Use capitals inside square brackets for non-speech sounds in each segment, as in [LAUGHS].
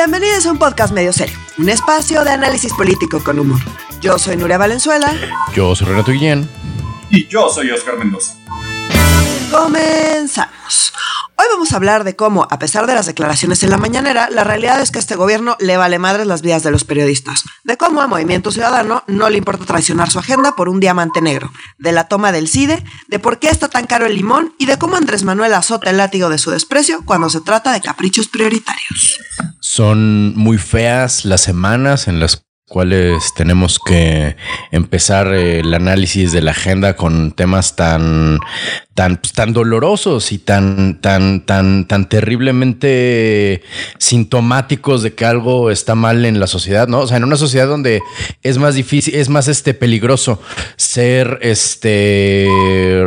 Bienvenidos a un podcast medio serio, un espacio de análisis político con humor. Yo soy Nuria Valenzuela. Yo soy Renato Guillén. Y yo soy Oscar Mendoza. Comenzamos. Hoy vamos a hablar de cómo, a pesar de las declaraciones en la mañanera, la realidad es que a este gobierno le vale madres las vidas de los periodistas. De cómo a Movimiento Ciudadano no le importa traicionar su agenda por un diamante negro. De la toma del CIDE, de por qué está tan caro el limón y de cómo Andrés Manuel azota el látigo de su desprecio cuando se trata de caprichos prioritarios. Son muy feas las semanas en las cuales tenemos que empezar el análisis de la agenda con temas tan tan, pues, tan dolorosos y tan, tan, tan, tan terriblemente sintomáticos de que algo está mal en la sociedad, ¿no? O sea, en una sociedad donde es más difícil, es más este peligroso ser este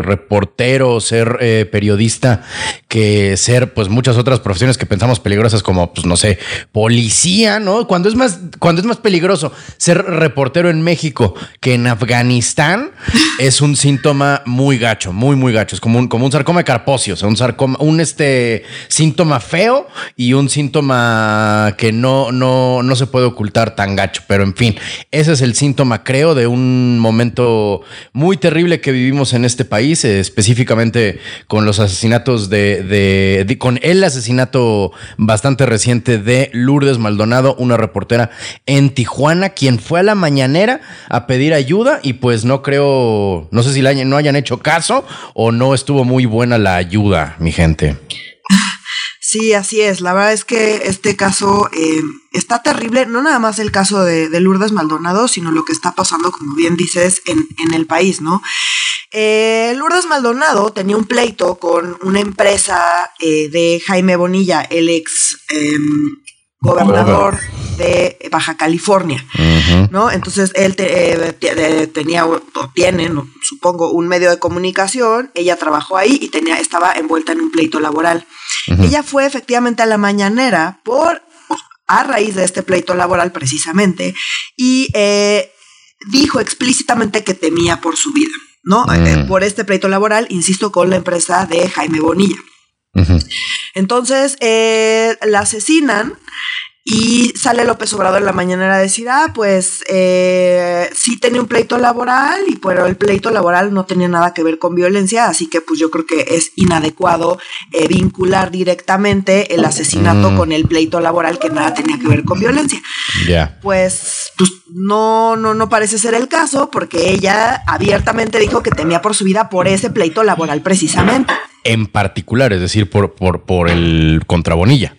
reportero, ser eh, periodista, que ser pues muchas otras profesiones que pensamos peligrosas como, pues no sé, policía, ¿no? Cuando es más, cuando es más peligroso ser reportero en México que en Afganistán, es un síntoma muy gacho, muy, muy gacho como un, como un sarcoma carpocio, o sea, un sarcoma, un este síntoma feo y un síntoma que no, no, no se puede ocultar tan gacho. Pero en fin, ese es el síntoma, creo, de un momento muy terrible que vivimos en este país, eh, específicamente con los asesinatos de, de, con el asesinato bastante reciente de Lourdes Maldonado, una reportera en Tijuana, quien fue a la mañanera a pedir ayuda y pues no creo, no sé si la, no hayan hecho caso o no estuvo muy buena la ayuda, mi gente. Sí, así es. La verdad es que este caso eh, está terrible, no nada más el caso de, Lourdes Maldonado, sino lo que está pasando, como bien dices, en, el país, ¿no? Eh, Lourdes Maldonado tenía un pleito con una empresa eh, de Jaime Bonilla, el ex em, gobernador de Baja California, ¿no? Entonces él eh, tenía o tiene, supongo, un medio de comunicación, ella trabajó ahí y tenía, estaba envuelta en un pleito laboral. Ella fue efectivamente a la mañanera por, a raíz de este pleito laboral precisamente, y eh, dijo explícitamente que temía por su vida, ¿no? Eh, por este pleito laboral, insisto, con la empresa de Jaime Bonilla. Entonces, la asesinan y sale López Obrador en la mañana a decir, ah, pues eh, sí tenía un pleito laboral, y pero el pleito laboral no tenía nada que ver con violencia, así que pues yo creo que es inadecuado eh, vincular directamente el asesinato mm. con el pleito laboral que nada tenía que ver con violencia. Ya. Pues, pues no, no, no parece ser el caso, porque ella abiertamente dijo que temía por su vida por ese pleito laboral precisamente. En particular, es decir, por, por, por el contrabonilla.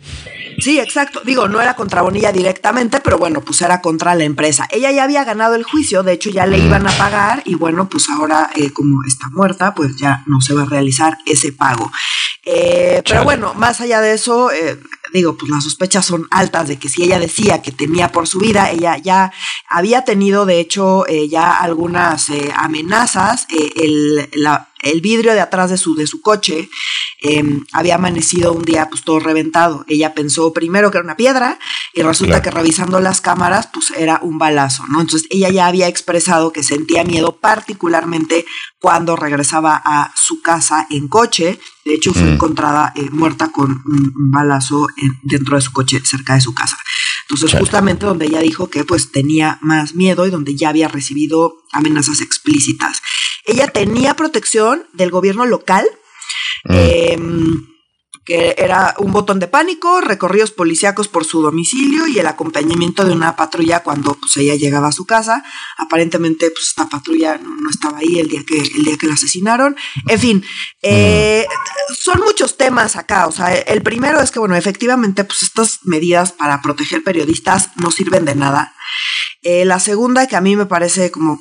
Sí, exacto. Digo, no era contra Bonilla directamente, pero bueno, pues era contra la empresa. Ella ya había ganado el juicio, de hecho ya le iban a pagar y bueno, pues ahora eh, como está muerta, pues ya no se va a realizar ese pago. Eh, pero bueno, más allá de eso, eh, digo, pues las sospechas son altas de que si ella decía que temía por su vida, ella ya había tenido, de hecho, ya algunas amenazas. el, la, el vidrio de atrás de su, de su coche em, había amanecido un día pues todo reventado. Ella pensó primero que era una piedra y resulta que revisando las cámaras pues era un balazo, ¿no? Entonces ella ya había expresado que sentía miedo particularmente cuando regresaba a su casa en coche. De hecho fue mm. encontrada eh, muerta con un, balazo dentro de su coche cerca de su casa. Entonces, justamente donde ella dijo que pues tenía más miedo y donde ya había recibido amenazas explícitas. Ella tenía protección del gobierno local. Mm. Em, que era un botón de pánico, recorridos policíacos por su domicilio y el acompañamiento de una patrulla cuando pues, ella llegaba a su casa. Aparentemente, pues esta patrulla no, estaba ahí el día que el día que la asesinaron. En fin, eh, son muchos temas acá. O sea, el primero es que, bueno, efectivamente, pues estas medidas para proteger periodistas no sirven de nada. Eh, la segunda que a mí me parece como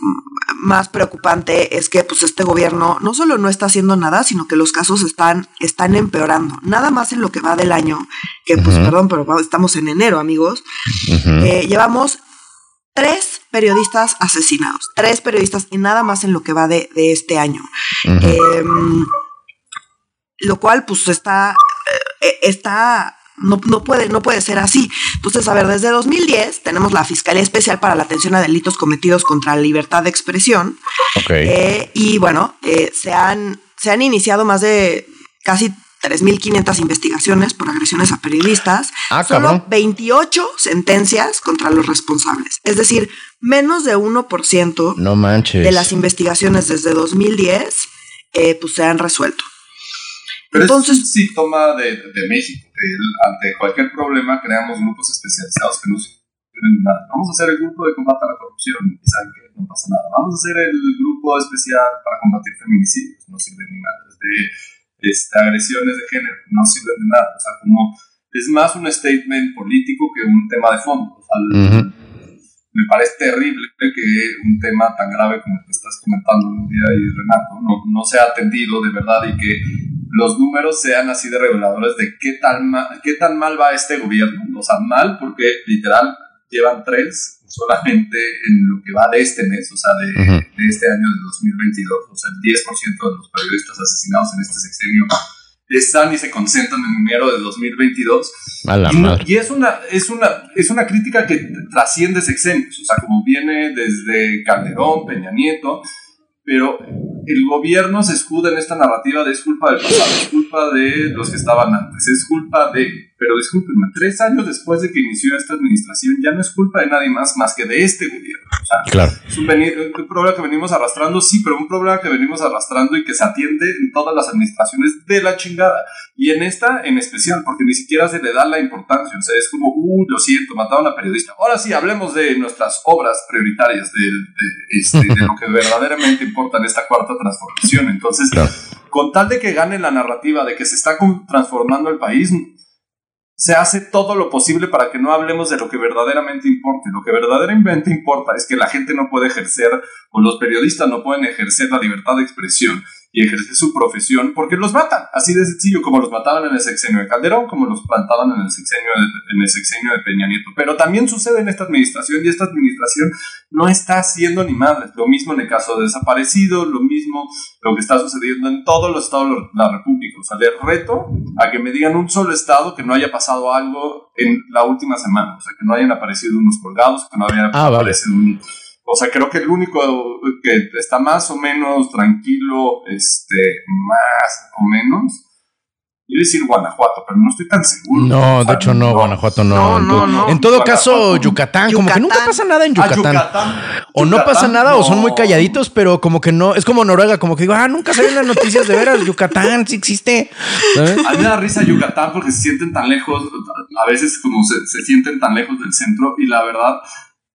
más preocupante es que pues este gobierno no solo no está haciendo nada, sino que los casos están, están empeorando. Nada más en lo que va del año, que pues perdón, pero estamos en enero, amigos. Eh, llevamos tres periodistas asesinados, tres periodistas y nada más en lo que va de, este año. Em, lo cual pues está, eh, está no, no, puede, no puede ser así. Entonces, a ver, desde 2010 tenemos la Fiscalía Especial para la Atención a Delitos Cometidos contra la Libertad de Expresión. Eh, y bueno, eh, se, han, se han iniciado más de casi 3.500 investigaciones por agresiones a periodistas, Ah, solo cabrón. 28 sentencias contra los responsables. Es decir, menos de 1% No manches. de las investigaciones desde 2010 eh, pues se han resuelto. Pero Entonces- es un síntoma de, de México, que ante cualquier problema creamos grupos especializados que no sirven nada. Vamos a hacer el grupo de combate a la corrupción y saben que no pasa nada. Vamos a hacer el grupo especial para combatir feminicidios, no sirven ni madres. De este, agresiones de género, no sirven de nada. O sea, como es más un statement político que un tema de fondo. O sea, Ujú. me parece terrible que un tema tan grave como el que estás comentando, Nuria y Renato, no, no sea atendido de verdad y que los números sean así de reveladores de qué tan, ma- qué tan mal va este gobierno. O sea, mal porque literal llevan tres solamente en lo que va de este mes, o sea, de, Ujú. de este año de 2022. O sea, el 10% de los periodistas asesinados en este sexenio están y se concentran en enero de 2022. A la Y, madre. y es una es una es una crítica que trasciende sexenios, o sea, como viene desde Calderón, Peña Nieto, pero el gobierno se escuda en esta narrativa de es culpa del pasado, es culpa de los que estaban antes, es culpa de, pero discúlpenme, tres años después de que inició esta administración ya no es culpa de nadie más más que de este gobierno. O sea, Claro. es un, un problema que venimos arrastrando, sí, pero un problema que venimos arrastrando y que se atiende en todas las administraciones de la chingada. Y en esta en especial, porque ni siquiera se le da la importancia. O sea, es como, uh, lo siento, mataron a periodista. Ahora sí, hablemos de nuestras obras prioritarias, de, de, este, de lo que verdaderamente importa en esta cuarta transformación. Entonces, Claro. con tal de que gane la narrativa de que se está transformando el país, se hace todo lo posible para que no hablemos de lo que verdaderamente importa. Lo que verdaderamente importa es que la gente no puede ejercer, o los periodistas no pueden ejercer la libertad de expresión y ejercer su profesión porque los matan. Así de sencillo, como los mataban en el sexenio de Calderón, como los plantaban en el sexenio de, en el sexenio de Peña Nieto. Pero también sucede en esta administración y esta administración no está haciendo ni madres. Lo mismo en el caso de desaparecidos, lo mismo lo que está sucediendo en todos los estados de la República. O sea, les reto a que me digan un solo estado que no haya pasado algo en la última semana. O sea, que no hayan aparecido unos colgados, que no hayan Ah, vale. aparecido un... O sea, creo que el único que está más o menos tranquilo, este, más o menos, Iba a decir Guanajuato, pero no estoy tan seguro. No, de sea, hecho no, Guanajuato no. No, En no, to- no. En todo caso. Yucatán, como que nunca pasa nada en Ah, Yucatán. Yucatán. O no pasa nada o son muy calladitos, pero como que no, es como Noruega, como que digo, ah, nunca salen las noticias de veras, Yucatán sí existe. ¿sabes? A mí me da risa Yucatán porque se sienten tan lejos, a veces como se, se sienten tan lejos del centro y la verdad,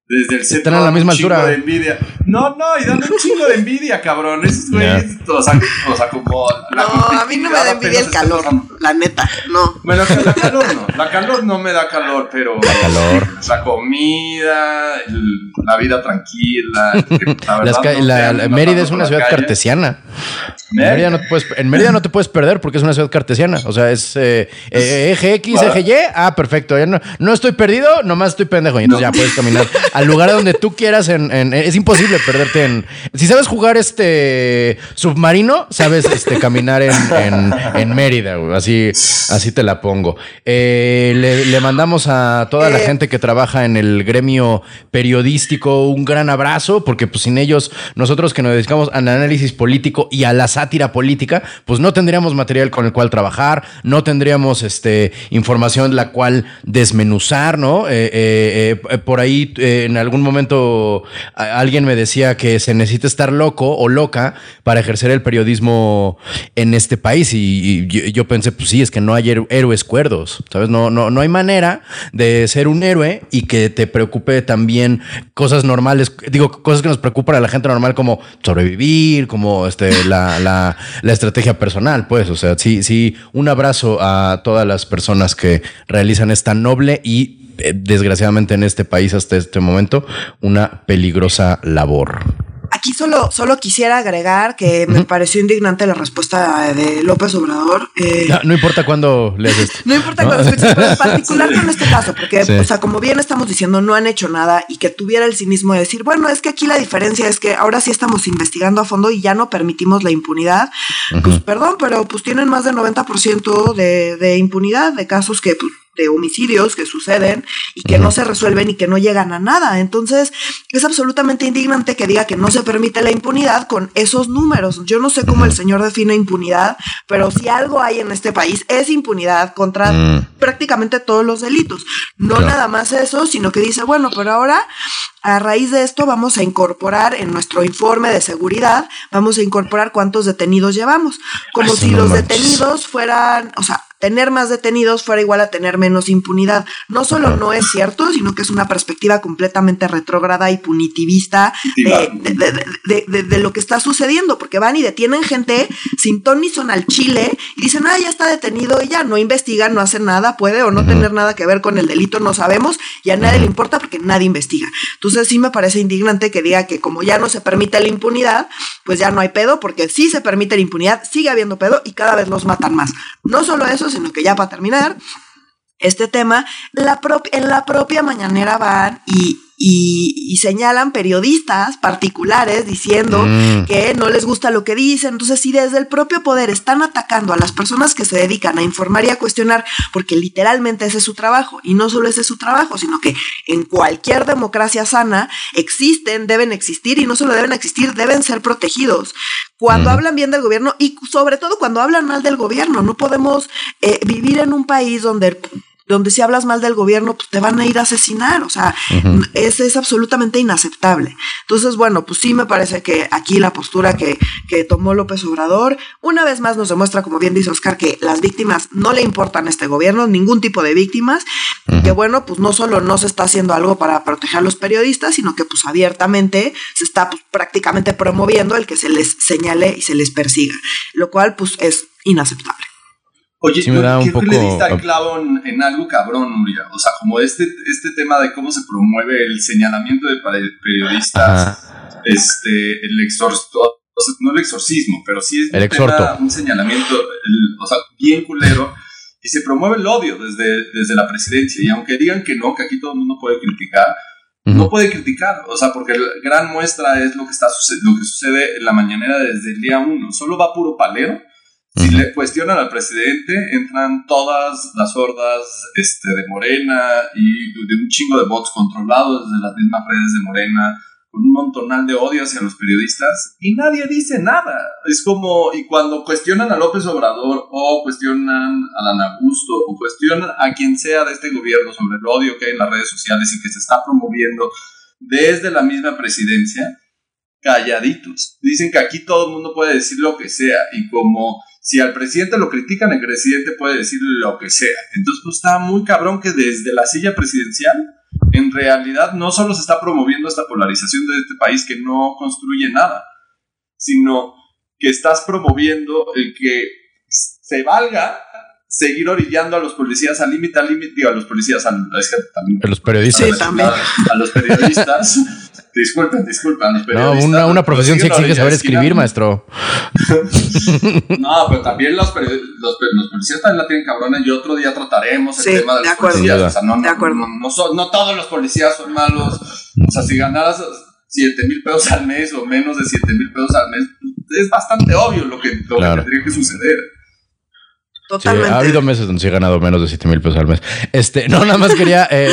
desde el centro Están a la misma un chingo altura. de envidia. No, no, y dan un [LAUGHS] chingo de envidia, cabrón. Esos güeyes, o, sea, o sea, como la No, a mí no me da envidia el calor, la neta, no. Bueno, la calor no, la calor no me da calor, pero La calor. la comida, el- la vida tranquila, la [LAUGHS] verdad no Mérida es una ciudad calle. cartesiana. En Mérida. Mérida, no te puedes, en Mérida no te puedes perder porque es una ciudad cartesiana. O sea, es eh, eh, eje X, eje Y. Ah, perfecto. Ya no, no estoy perdido, nomás estoy pendejo. Y entonces No. ya puedes caminar [LAUGHS] al lugar donde tú quieras. En, en- es imposible perderte en. Si sabes jugar este submarino, sabes este, caminar en, en- en Mérida. güey. Así, así te la pongo. Eh, le, le mandamos a toda la Eh. gente que trabaja en el gremio periodístico un gran abrazo, porque pues sin ellos, nosotros que nos dedicamos al análisis político y a la sátira política, pues no tendríamos material con el cual trabajar, no tendríamos este información la cual desmenuzar, ¿no? Eh, por ahí eh, en algún momento alguien me decía que se necesita estar loco o loca para ejercer el periodismo en este país y, yo, yo pensé, pues sí, es que no hay héro- héroes cuerdos, ¿sabes? No, no, no hay manera de ser un héroe y que te preocupe también cosas normales, digo, cosas que nos preocupan a la gente normal como sobrevivir, como este, la, la, la estrategia personal, pues, o sea, sí, sí, un abrazo a todas las personas que realizan esta noble y desgraciadamente en este país hasta este momento una peligrosa labor. Aquí solo, solo quisiera agregar que me pareció indignante la respuesta de López Obrador. eh, No, no importa cuándo lees esto. [LAUGHS] No importa cuál escuches, pero en [LAUGHS] particular con este caso, porque, Sí. o sea, como bien estamos diciendo, no han hecho nada y que tuviera el cinismo de decir, bueno, es que aquí la diferencia es que ahora sí estamos investigando a fondo y ya no permitimos la impunidad. Pues perdón, pero pues tienen más del 90% de, de impunidad de casos que pues, de homicidios que suceden y que no se resuelven y que no llegan a nada. Entonces, es absolutamente indignante que diga que no se permite la impunidad con esos números. Yo no sé cómo el señor define impunidad, pero si algo hay en este país es impunidad contra mm. prácticamente todos los delitos. No nada más eso, sino que dice, bueno, pero ahora a raíz de esto vamos a incorporar en nuestro informe de seguridad, vamos a incorporar cuántos detenidos llevamos, como si los detenidos fueran, o sea, tener más detenidos fuera igual a tener menos impunidad. No solo no es cierto, sino que es una perspectiva completamente retrógrada y punitivista de, lo que está sucediendo, porque van y detienen gente sin ton ni son al chile y dicen, ah, ya está detenido y ya no investigan, no hacen nada, puede o no tener nada que ver con el delito, no sabemos y a nadie le importa porque nadie investiga. Entonces sí me parece indignante que diga que como ya no se permite la impunidad, pues ya no hay pedo, porque sí se permite la impunidad, sigue habiendo pedo y cada vez los matan más. No solo eso, sino que ya para terminar este tema, en la propia mañanera van y y, señalan periodistas particulares diciendo mm. que no les gusta lo que dicen. Entonces, si desde el propio poder están atacando a las personas que se dedican a informar y a cuestionar, porque literalmente ese es su trabajo, y no solo ese es su trabajo, sino que en cualquier democracia sana existen, deben existir, y no solo deben existir, deben ser protegidos. Cuando hablan bien del gobierno y sobre todo cuando hablan mal del gobierno, no podemos eh, vivir en un país donde donde si hablas mal del gobierno, pues te van a ir a asesinar. O sea, es, es, absolutamente inaceptable. Entonces, bueno, pues sí me parece que aquí la postura que, que tomó López Obrador, una vez más nos demuestra, como bien dice Oscar, que las víctimas no le importan a este gobierno, ningún tipo de víctimas, y que bueno, pues no solo no se está haciendo algo para proteger a los periodistas, sino que pues abiertamente se está pues, prácticamente promoviendo el que se les señale y se les persiga, lo cual pues es inaceptable. Oye, sí me da un poco... le diste clavo en, algo cabrón, Nuria. O sea, como este, este tema de cómo se promueve el señalamiento de periodistas, este, el exorcismo, no el exorcismo, pero sí es el un, un señalamiento, o sea, bien culero. Y se promueve el odio desde, desde la presidencia. Y aunque digan que no, que aquí todo el mundo puede criticar, no puede criticar, o sea, porque la gran muestra es lo que, está, lo que sucede en la mañanera desde el día uno. Solo va puro palero si le cuestionan al presidente, entran todas las hordas este, de Morena y de un chingo de bots controlados desde las mismas redes de Morena, con un montonal de odio hacia los periodistas, y nadie dice nada. Es como, y cuando cuestionan a López Obrador, o cuestionan a Dan Augusto, o cuestionan a quien sea de este gobierno sobre el odio que hay en las redes sociales y que se está promoviendo desde la misma presidencia, calladitos. Dicen que aquí todo el mundo puede decir lo que sea, y como si al presidente lo critican, el presidente puede decir lo que sea. Entonces, pues está muy cabrón que desde la silla presidencial, en realidad no solo se está promoviendo esta polarización de este país que no construye nada, sino que estás promoviendo el que se valga seguir orillando a los policías al límite, al límite, a los policías, al, a los periodistas. también. A los periodistas [LAUGHS] Disculpen, disculpen. no, una, una profesión sí exige saber escribir, maestro. [LAUGHS] no, pero también los, los, policías también la tienen cabrona y otro día trataremos el tema de, los policías. O sea, no, de acuerdo. No, no, todos los policías son malos. O sea, si ganaras 7 mil pesos al mes o menos de 7 mil pesos al mes, es bastante obvio lo que, lo que tendría que suceder. Totalmente. ha habido meses donde sí he ganado menos de 7 mil pesos al mes. Este, no, nada más quería. Eh,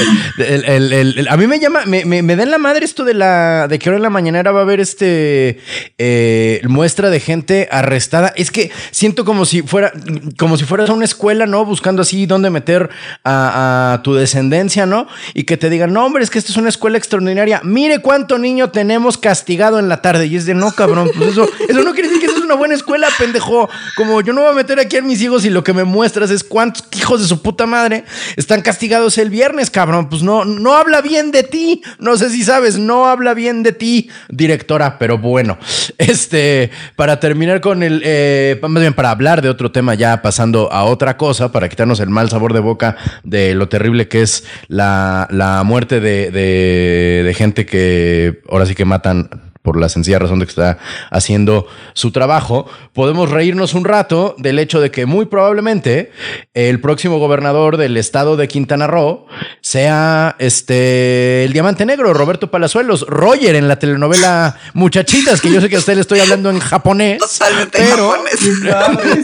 a mí me llama, me, me, me, da en la madre esto de la de que ahora en la mañanera va a haber este eh, muestra de gente arrestada. Es que siento como si fuera, como si fueras a una escuela, ¿no? Buscando así dónde meter a, tu descendencia, ¿no? Y que te digan, no, hombre, es que esta es una escuela extraordinaria. Mire cuánto niño tenemos castigado en la tarde. Y es de no, cabrón. Pues eso, eso no quiere decir que una buena escuela, pendejo. Como yo no voy a meter aquí a mis hijos y lo que me muestras es cuántos hijos de su puta madre están castigados el viernes, cabrón. Pues no, no habla bien de ti. No sé si sabes, no habla bien de ti, directora, pero bueno. [LAUGHS] Este, para terminar con el, eh, más bien para hablar de otro tema, ya pasando a otra cosa, para quitarnos el mal sabor de boca de lo terrible que es la, muerte de, de gente que ahora sí que matan por la sencilla razón de que está haciendo su trabajo, podemos reírnos un rato del hecho de que muy probablemente el próximo gobernador del estado de Quintana Roo sea este el diamante negro, Roberto Palazuelos, Roger en la telenovela Muchachitas, que yo sé que a usted le estoy hablando en japonés. Totalmente pero japonés.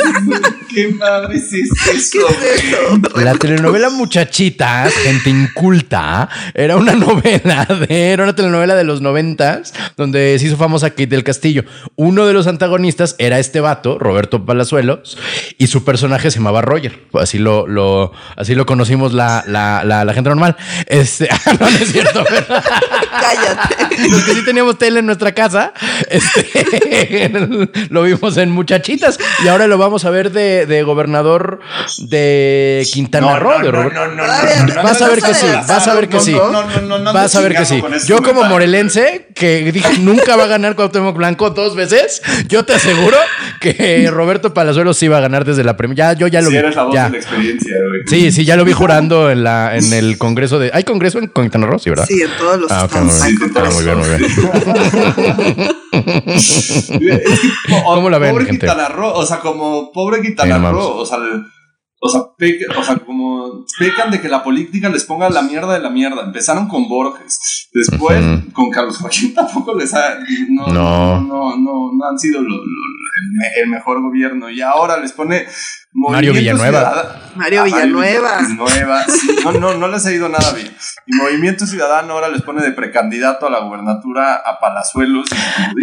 ¿Qué madre es eso? ¿Qué es eso? [LAUGHS] la telenovela Muchachitas, gente inculta, era una novela de, era una telenovela de los noventas donde se hizo famosa Kate del Castillo. Uno de los antagonistas era este vato, Roberto Palazuelos, y su personaje se llamaba Roger. Así lo, lo, así lo conocimos la, la, la, la gente normal. Este, [LAUGHS] no, no es cierto. pero- Cállate. los que sí teníamos tele en nuestra casa, este, [LAUGHS] lo vimos en Muchachitas y ahora lo vamos a ver de, de gobernador de Quintana Roo. de Robert- Vas a ver que sí, vas a ver que sí. No, no, no, no Vas a ver que sí. Yo como morelense, que dije nunca va a ganar Cuauhtémoc Blanco dos veces, yo te aseguro que Roberto Palazuelos sí va a ganar desde la primera. Ya, yo ya lo Si vi. eres la voz ya. de la experiencia, güey. Sí, sí, ya lo vi jurando en la en el congreso de. ¿Hay congreso en Quintana Roo? Sí, ¿verdad? Sí, en todos los Ah, ok, estados muy bien. Ah, muy bien, muy bien. [LAUGHS] Es que, o- ¿Cómo la ven, Pobre gente? Quintana Roo, o sea, como pobre Quintana Sí, Roo, o sea, el- o sea, peca- o sea, como pecan de que la política les ponga la mierda de la mierda. Empezaron con Borges, después con Carlos Joaquín [LAUGHS] tampoco les ha, no, No. no, no, no, no han sido lo- lo- el, me- el mejor gobierno y ahora les pone Mario Movimiento Villanueva. Ciudadano- Mario Ah, Villanueva. Villanueva, sí. No, no, no les ha ido nada bien. Y Movimiento Ciudadano ahora les pone de precandidato a la gubernatura a Palazuelos.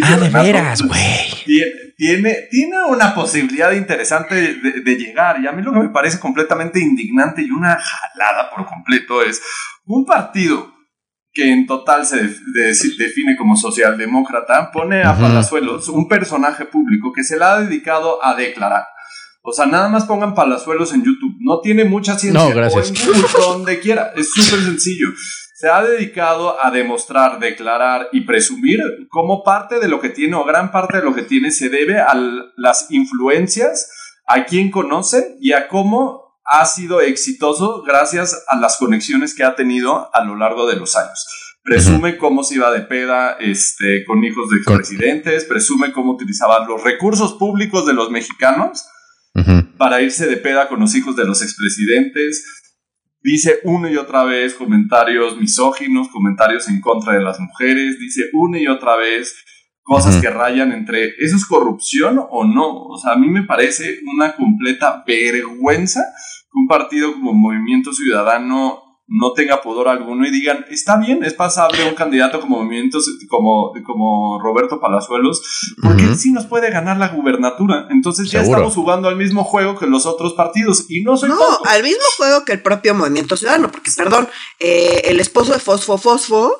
Ah, de veras, güey. tiene, tiene, tiene una posibilidad interesante de, de llegar. Y a mí lo que me parece completamente indignante y una jalada por completo es un partido que en total se def- de- define como socialdemócrata, pone a. Palazuelos un personaje público que se le ha dedicado a declarar. O sea, nada más pongan Palazuelos en YouTube. No tiene mucha ciencia. No, gracias. O [LAUGHS] donde quiera. Es súper sencillo. Se ha dedicado a demostrar, declarar y presumir cómo parte de lo que tiene o gran parte de lo que tiene se debe a las influencias, a quien conoce y a cómo ha sido exitoso gracias a las conexiones que ha tenido a lo largo de los años. Presume cómo se iba de peda este, con hijos de expresidentes, presume cómo utilizaba los recursos públicos de los mexicanos Ujú. para irse de peda con los hijos de los expresidentes. Dice una y otra vez comentarios misóginos, comentarios en contra de las mujeres. Dice una y otra vez cosas Ujú. que rayan entre ¿eso es corrupción o no? O sea, a mí me parece una completa vergüenza que un partido como Movimiento Ciudadano no tenga pudor alguno y digan, está bien, es pasable un candidato como Movimiento, como, como Roberto Palazuelos, porque él sí nos puede ganar la gubernatura. Entonces ya Seguro. estamos jugando al mismo juego que los otros partidos y no soy No, poco. al mismo juego que el propio Movimiento Ciudadano, porque, perdón, eh, el esposo de Fosfo Fosfo,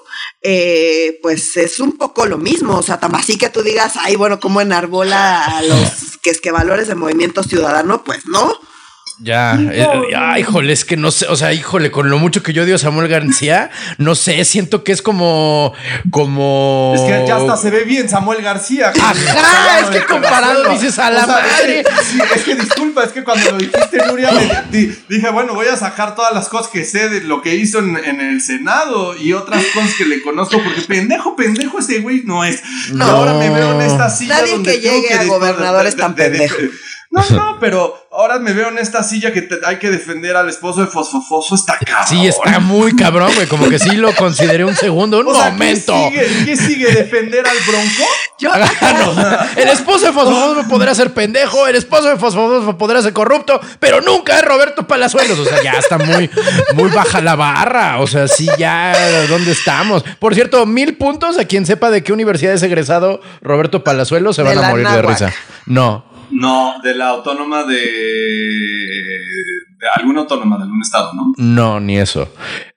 eh, pues es un poco lo mismo. O sea, tan así que tú digas, ay, bueno, ¿cómo enarbola a los que es que valores de Movimiento Ciudadano? Pues no. Ya, eh, ya, híjole, es que no sé, o sea, híjole, con lo mucho que yo odio a Samuel García, no sé, siento que es como, como. Es que ya hasta se ve bien Samuel García. Ajá, es que comparado dices a la madre. [LAUGHS] Es que, sí, es que disculpa, es que cuando lo dijiste, Nuria, me- di- dije, bueno, voy a sacar todas las cosas que sé de lo que hizo en, en el Senado y otras cosas que le conozco, porque pendejo, pendejo ese güey no es. No. ahora me veo en esta silla Nadie donde que tengo llegue a gobernador es tan pendejo. No, no, [LAUGHS] pero ahora me veo en esta silla que te- hay que defender al esposo de Fosfofoso. Está cabrón. Sí, está muy cabrón, güey. Como que sí lo consideré un segundo, un O sea, momento. ¿qué sigue? ¿Qué sigue? ¿Defender al bronco? Yo, Ah, no. El esposo de Fosfosfosfo podrá ser pendejo, el esposo de Fosfosfosfo podrá ser corrupto, pero nunca es Roberto Palazuelos. O sea, ya está muy, muy baja la barra. O sea, sí, ya, ¿dónde estamos? Por cierto, mil puntos a quien sepa de qué universidad es egresado Roberto Palazuelos se De van a morir de risa. No. No, de la autónoma de, de alguna autónoma de algún estado, ¿no? No, ni eso.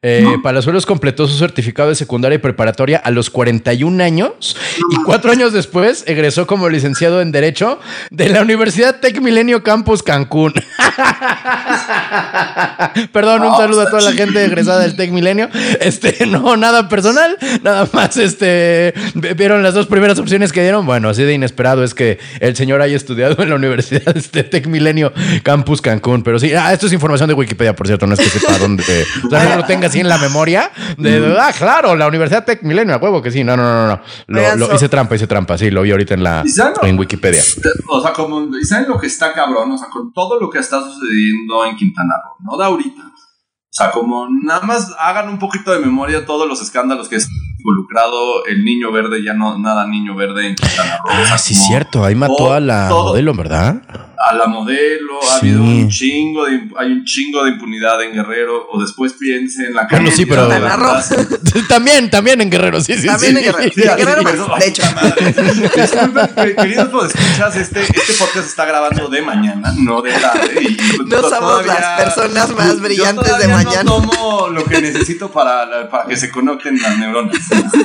Eh, Palazuelos completó su certificado de secundaria y preparatoria a los 41 años y cuatro años después egresó como licenciado en Derecho de la Universidad Tec Milenio Campus Cancún. [LAUGHS] Perdón, un saludo a toda la gente egresada del Tec Milenio. Este, [LAUGHS] no, nada personal, nada más, este, vieron las dos primeras opciones que dieron. Bueno, así de inesperado es que el señor haya estudiado en la Universidad este, Tec Milenio Campus Cancún. Pero sí, ah, esto es información de Wikipedia, por cierto, no es que sepa dónde. O sea, no lo tenga así en la [LAUGHS] memoria. De, ah, claro, la Universidad Tech Milenio, a huevo que sí. No, no, no, no. Lo, Oigan, lo- so- hice trampa, hice trampa. Sí, lo vi ahorita en la ¿Y saben lo- en Wikipedia. O sea, como, ¿y saben lo que está cabrón? O sea, con todo lo que está sucediendo en Quintana Roo, no de ahorita. O sea, como nada más hagan un poquito de memoria todos los escándalos que es involucrado el niño verde, ya no nada niño verde en Quintana Roo. O sea, Ah, sí, como cierto. Ahí mató todo- a la todo- modelo, ¿verdad? A la modelo, ha Sí. habido un chingo de, hay un chingo de impunidad en Guerrero, o después piense en la Bueno, sí, pero- [LAUGHS] también, también en Guerrero, sí, sí, También sí. en Guerrero. Sí, En Guerrero perdón. de hecho. [LAUGHS] Disculpen, queridos podescuchas, este, este podcast está grabando de mañana, no de tarde. Y pues, No somos todavía- las personas más yo brillantes de mañana. No tomo lo que necesito para, la- para que se conecten las neuronas.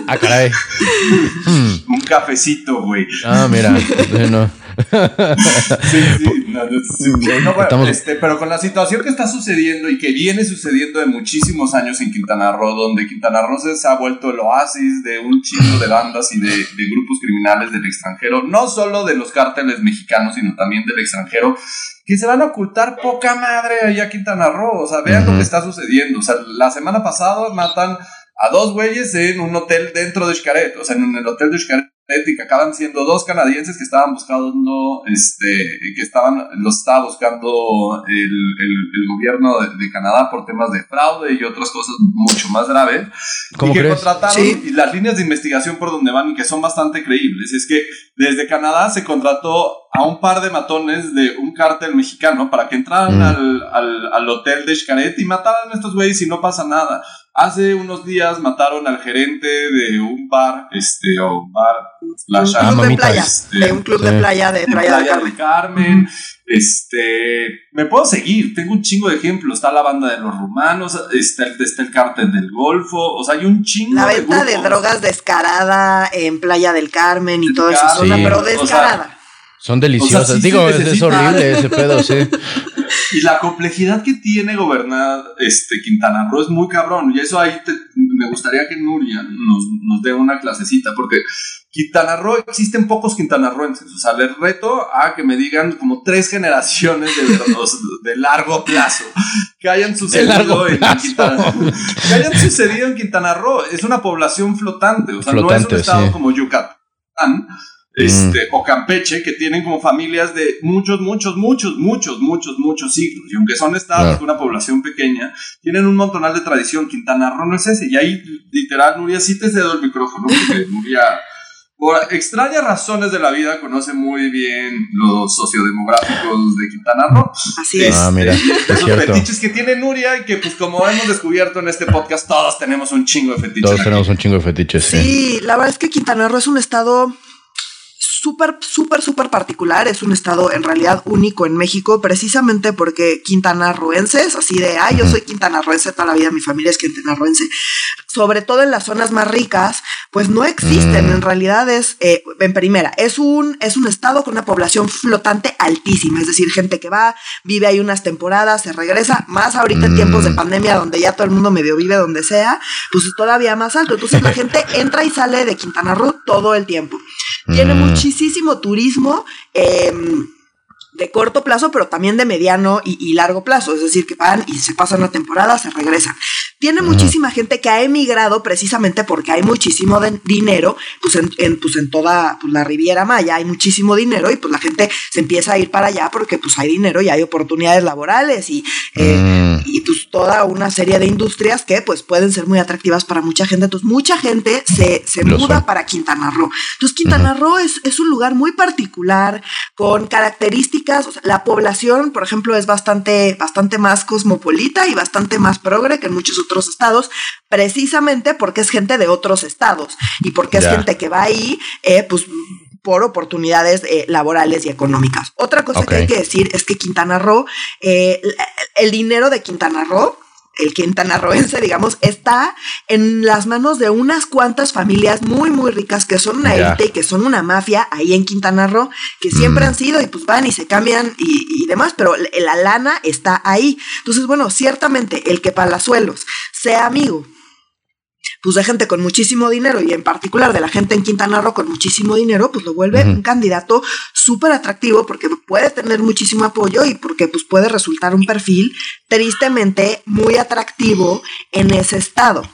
Ah, caray. Un cafecito, güey. Ah, mira. [LAUGHS] Bueno. [LAUGHS] Sí, sí, no, no, bueno, Estamos- este, pero con la situación que está sucediendo y que viene sucediendo de muchísimos años en Quintana Roo, donde Quintana Roo se ha vuelto el oasis de un chingo de bandas y de, de grupos criminales del extranjero, no solo de los cárteles mexicanos, sino también del extranjero, que se van a ocultar poca madre allá a Quintana Roo. O sea, vean lo que está sucediendo. O sea, la semana pasada matan a dos güeyes en un hotel dentro de Xcaret, o sea, en el hotel de Xcaret que acaban siendo dos canadienses que estaban buscando, este, que estaban, los estaba buscando el, el- el gobierno de, de Canadá por temas de fraude y otras cosas mucho más graves. ¿Cómo y que crees? contrataron, Sí. y las líneas de investigación por donde van y que son bastante creíbles, es que desde Canadá se contrató a un par de matones de un cártel mexicano para que entraran Mm. al, al, al hotel de Xcaret y mataran a estos güeyes y no pasa nada. Hace unos días mataron al gerente de un bar, este, o un bar, Un Ah, club de mamitas. playa. este, De un club de playa de de Playa del Playa Carmen. del Carmen. Este, me puedo seguir, tengo un chingo de ejemplos. Está la banda de los rumanos, está, el- está el cártel del Golfo, o sea, hay un chingo La de venta de drogas descarada en Playa del Carmen y toda esa Carmen, zona, Sí. pero o sea, descarada. Son deliciosas. O sea, sí se Digo, es- horrible ese pedo, sí. [LAUGHS] Y la complejidad que tiene gobernar este Quintana Roo es muy cabrón. Y eso ahí te- me gustaría que Nuria nos, nos dé una clasecita, porque Quintana Roo existen pocos quintanarroenses. O sea, les reto a que me digan como tres generaciones de, verdad- de largo plazo que hayan sucedido en plazo. Quintana que hayan sucedido en Quintana Roo. Es una población flotante. O sea, no es un estado sí. como Yucatán. Este, o Campeche, que tienen como familias de muchos, muchos, muchos, muchos, muchos, muchos siglos. Y aunque son estados Claro. con una población pequeña, tienen un montonal de tradición. Quintana Roo no es ese. Y ahí, literal, Nuria, sí te cedo el micrófono, porque [LAUGHS] Nuria, por extrañas razones de la vida, conoce muy bien los sociodemográficos de Quintana Roo. Así es. Ah, mira, Y es esos cierto. fetiches que tiene Nuria y que, pues, como hemos descubierto en este podcast, todos tenemos un chingo de fetiches. Todos aquí. tenemos un chingo de fetiches, sí. Sí, la verdad es que Quintana Roo es un estado súper, súper, súper particular. Es un estado en realidad único en México, precisamente porque quintanarroenses, así de, ay, yo soy quintanarroense toda la vida, mi familia es quintanarroense, sobre todo en las zonas más ricas, pues no existen. Mm. En realidad es, eh, en primera, es un, es un estado con una población flotante altísima, es decir, gente que va, vive ahí unas temporadas, se regresa, más ahorita en Mm. tiempos de pandemia donde ya todo el mundo medio vive donde sea, pues es todavía más alto. Entonces la [LAUGHS] gente entra y sale de Quintana Roo todo el tiempo. Tiene Mm. Muchísimo turismo. em, de corto plazo, pero también de mediano y, largo plazo, es decir, que van y se pasan una temporada, se regresan. Tiene muchísima gente que ha emigrado precisamente porque hay muchísimo de- dinero, pues en, en, pues en toda pues, la Riviera Maya hay muchísimo dinero y pues la gente se empieza a ir para allá porque pues hay dinero y hay oportunidades laborales y, eh, Mm. y pues toda una serie de industrias que pues pueden ser muy atractivas para mucha gente. Entonces mucha gente se, se muda son. para Quintana Roo. Entonces Quintana Roo es, es un lugar muy particular con características, o sea, la población, por ejemplo, es bastante, bastante más cosmopolita y bastante más progre que en muchos otros estados, precisamente porque es gente de otros estados y porque es gente que va ahí, eh, pues por oportunidades eh, laborales y económicas. Otra cosa que hay que decir es que Quintana Roo, eh, el dinero de Quintana Roo, el quintanarroense, digamos, está en las manos de unas cuantas familias muy, muy ricas que son una élite y que son una mafia ahí en Quintana Roo, que siempre Mm. han sido y pues van y se cambian y, y demás, pero la, la lana está ahí. Entonces, bueno, ciertamente el que Palazuelos sea amigo pues de gente con muchísimo dinero y en particular de la gente en Quintana Roo con muchísimo dinero, pues lo vuelve un candidato súper atractivo porque puede tener muchísimo apoyo y porque pues puede resultar un perfil tristemente muy atractivo en ese estado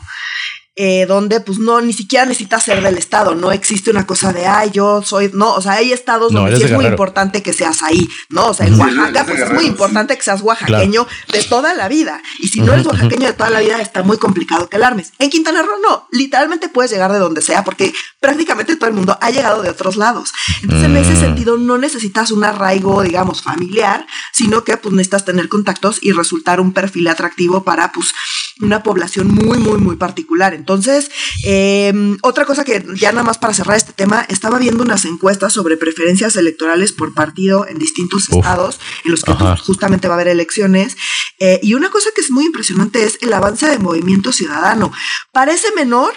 eh, donde pues no, ni siquiera necesitas ser del estado, no existe una cosa de, ay, yo soy, no, o sea, hay estados donde sí es muy importante que seas ahí, ¿no? O sea, en Oaxaca pues es muy importante que seas oaxaqueño de toda la vida, y si no eres oaxaqueño de toda la vida está muy complicado que alarmes. En Quintana Roo no, literalmente puedes llegar de donde sea, porque prácticamente todo el mundo ha llegado de otros lados. Entonces, en ese mm. sentido, no necesitas un arraigo, digamos, familiar, sino que pues necesitas tener contactos y resultar un perfil atractivo para pues una población muy, muy, muy particular. Entonces, em, otra cosa que ya nada más para cerrar este tema, estaba viendo unas encuestas sobre preferencias electorales por partido en distintos estados en los que justamente va a haber elecciones. Eh, y una cosa que es muy impresionante es el avance de movimiento ciudadano. Parece menor,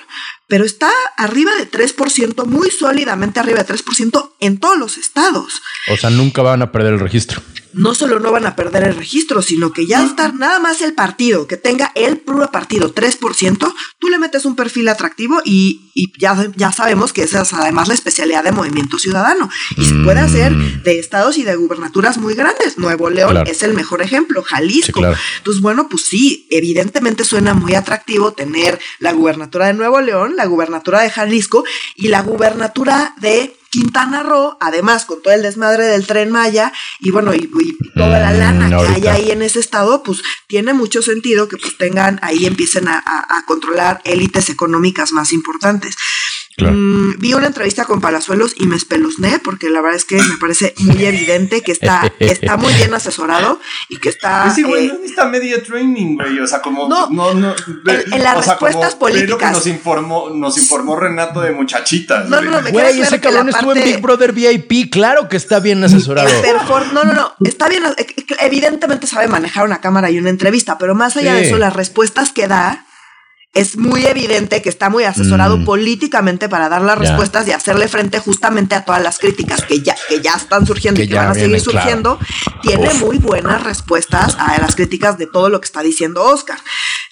pero está arriba de 3%, muy sólidamente arriba de 3% en todos los estados. O sea, nunca van a perder el registro no solo no van a perder el registro, sino que ya estar nada más el partido que tenga el puro partido 3%, tú le metes un perfil atractivo y, ya, ya sabemos que esa es además la especialidad de Movimiento Ciudadano. Y se puede hacer mm. de estados y de gubernaturas muy grandes. Nuevo León es el mejor ejemplo, Jalisco. Entonces, bueno, pues sí, evidentemente suena muy atractivo tener la gubernatura de Nuevo León, la gubernatura de Jalisco y la gubernatura de Quintana Roo, además con todo el desmadre del tren Maya y bueno, y, toda la lana que hay ahí en ese estado, pues tiene mucho sentido que pues tengan ahí empiecen a controlar élites económicas más importantes. Mm, vi una entrevista con Palazuelos y me espeluzné porque la verdad es que me parece muy evidente que está, está muy bien asesorado y que está. Sí, güey, no está media training, güey. O sea, como. No, no, no en, las respuestas políticas. Lo que nos informó, nos informó Renato de muchachitas. No, no, no, me güey, ese cabrón estuvo en Big Brother VIP. Claro que está bien asesorado. no, no, no. Está bien. Eh, evidentemente sabe manejar una cámara y una entrevista, pero más allá de eso, las respuestas que da es muy evidente que está muy asesorado mm. políticamente para dar las respuestas y hacerle frente justamente a todas las críticas que ya, que ya están surgiendo y que van a seguir surgiendo. Tiene muy buenas respuestas a las críticas de todo lo que está diciendo Oscar.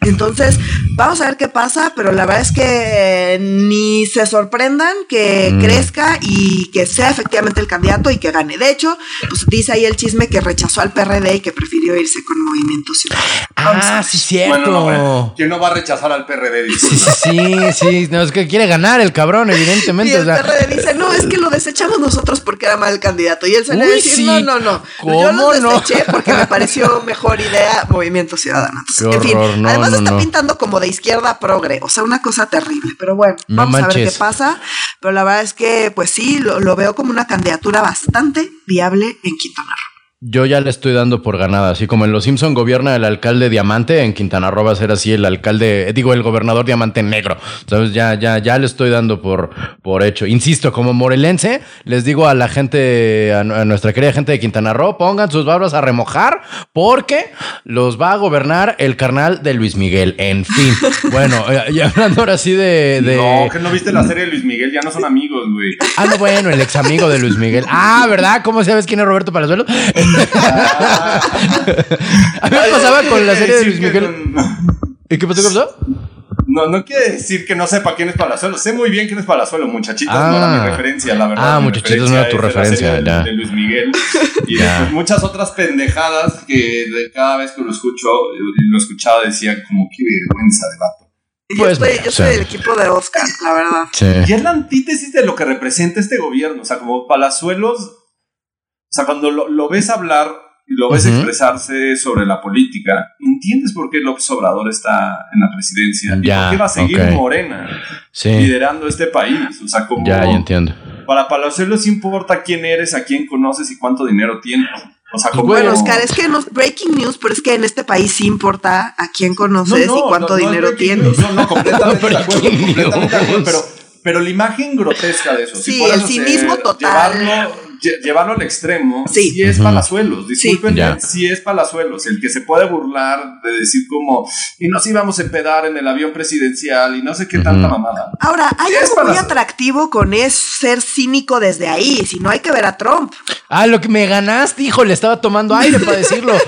Entonces, vamos a ver qué pasa, pero la verdad es que ni se sorprendan que mm. crezca y que sea efectivamente el candidato y que gane. De hecho, pues dice ahí el chisme que rechazó al PRD y que prefirió irse con Movimiento Ciudadano. Ah, sí, cierto. Bueno, ¿Quién no va a rechazar al PRD? Sí, sí, sí, no, es que quiere ganar el cabrón, evidentemente. Y el PRD dice, no, es que lo desechamos nosotros porque era mal candidato. Y él se le dice, no, no, no. Yo lo deseché porque me pareció mejor idea Movimiento Ciudadano. en fin, además está pintando como de izquierda progre, o sea, una cosa terrible. Pero bueno, vamos a ver qué pasa. Pero la verdad es que, pues sí, lo, lo veo como una candidatura bastante viable en Quintana Roo. Yo ya le estoy dando por ganada, así como en Los Simpson gobierna el alcalde diamante, en Quintana Roo va a ser así el alcalde, digo el gobernador diamante negro. Entonces ya, ya, ya le estoy dando por, por hecho. Insisto, como morelense, les digo a la gente, a, nuestra querida gente de Quintana Roo, pongan sus barbas a remojar, porque los va a gobernar el carnal de Luis Miguel. En fin, [LAUGHS] bueno, ya hablando ahora sí de, No, que no viste la serie de Luis Miguel, ya no son amigos, güey. Ah, no, bueno, el ex amigo de Luis Miguel. Ah, ¿verdad? ¿Cómo sabes quién es Roberto Palazuelos? A mí me pasaba con la serie de Luis Miguel. ¿Y qué pasó, qué pasó? No, no quiere decir que no sepa quién es Palazuelo. Sé muy bien quién es Palazuelo, muchachitos. no era mi ah. referencia, la verdad. Ah, muchachitos no era tu referencia. ya. De, Luis Miguel. [LAUGHS] Y muchas otras pendejadas que cada vez que lo escucho, lo escuchaba, decía como qué vergüenza de vato. Pues, yo, soy, yo soy del equipo de Oscar, la verdad. Y es la antítesis de lo que representa este gobierno. O sea, como Palazuelos sea, cuando lo, ves hablar y lo ves expresarse sobre la política, entiendes por qué López Obrador está en la presidencia y por qué va a seguir Morena liderando este país. O sea, como. Ya, ya entiendo. Para Palazuelos importa quién eres, a quién conoces y cuánto dinero tienes. O sea, como bueno, Oscar, es que no, breaking news, pero es que en este país sí importa a quién conoces y cuánto dinero tienes. No, no, completamente de acuerdo, completamente de acuerdo, pero, pero la imagen grotesca de eso. Sí, el cinismo total llevarlo al extremo, sí, es Palazuelos, disculpen, sí. es Palazuelos, el que se puede burlar de decir como, y nos íbamos a empedar en el avión presidencial y no sé qué tanta mamada. Ahora, hay algo muy atractivo con es ser cínico desde ahí, si no hay que ver a Trump. Ah, lo que me ganaste, hijo, le estaba tomando aire para decirlo. [LAUGHS]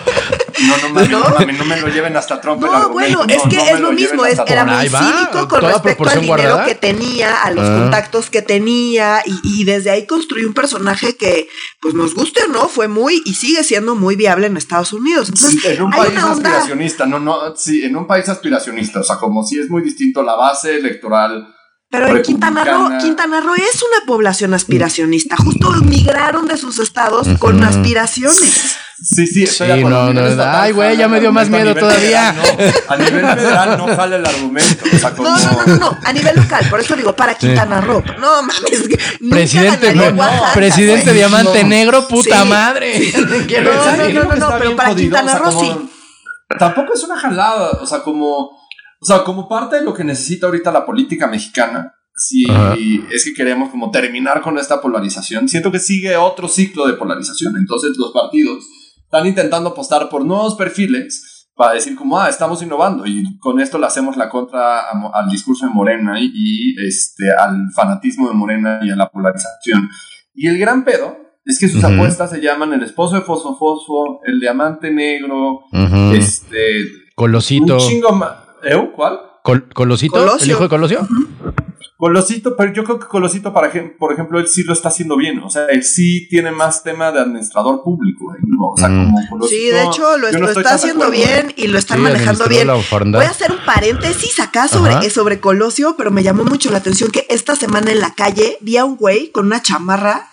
No, no, ¿No? no, no me lo lleven hasta Trump. No, bueno, es que es lo, mismo, es, era muy cínico con respecto al dinero que tenía, a los ah. contactos que tenía, y, y, desde ahí construyó un personaje que, pues nos guste o no, fue muy y sigue siendo muy viable en Estados Unidos. Entonces, en un país aspiracionista, no, no, sí, en un país aspiracionista, o sea, como si es muy distinto la base electoral pero en Quintana Roo, Quintana Roo es una población aspiracionista. Justo migraron de sus estados con aspiraciones. Sí, sí, sí no, no, ay, güey, ya me dio más miedo todavía. a nivel federal no jale el argumento. no, no, no, no, a nivel local, por eso digo, para Quintana Roo. No mames, presidente, presidente Diamante Negro, puta madre. no, no, no, no, pero para Quintana Roo sí. Tampoco es una jalada, o sea, como o sea, como parte de lo que necesita ahorita la política mexicana, si es que queremos como terminar con esta polarización, siento que sigue otro ciclo de polarización. Entonces los partidos están intentando apostar por nuevos perfiles para decir como, ah, estamos innovando y con esto le hacemos la contra al discurso de Morena y, este, al fanatismo de Morena y a la polarización. Y el gran pedo es que sus apuestas se llaman el esposo de Fosfo Fosfo, el diamante negro, este... Colosito. Un chingo más ¿Eh? ¿Cuál? ¿Colosito? ¿El hijo de Colosio? Colosito, pero yo creo que Colosito, para por ejemplo, él sí lo está haciendo bien. O sea, él sí tiene más tema de administrador público. ¿eh? O sea, mm. como Colosito, sí, de hecho, lo, está haciendo bien y lo están manejando bien. Voy a hacer un paréntesis acá sobre, sobre Colosio, pero me llamó mucho la atención que esta semana en la calle vi a un güey con una chamarra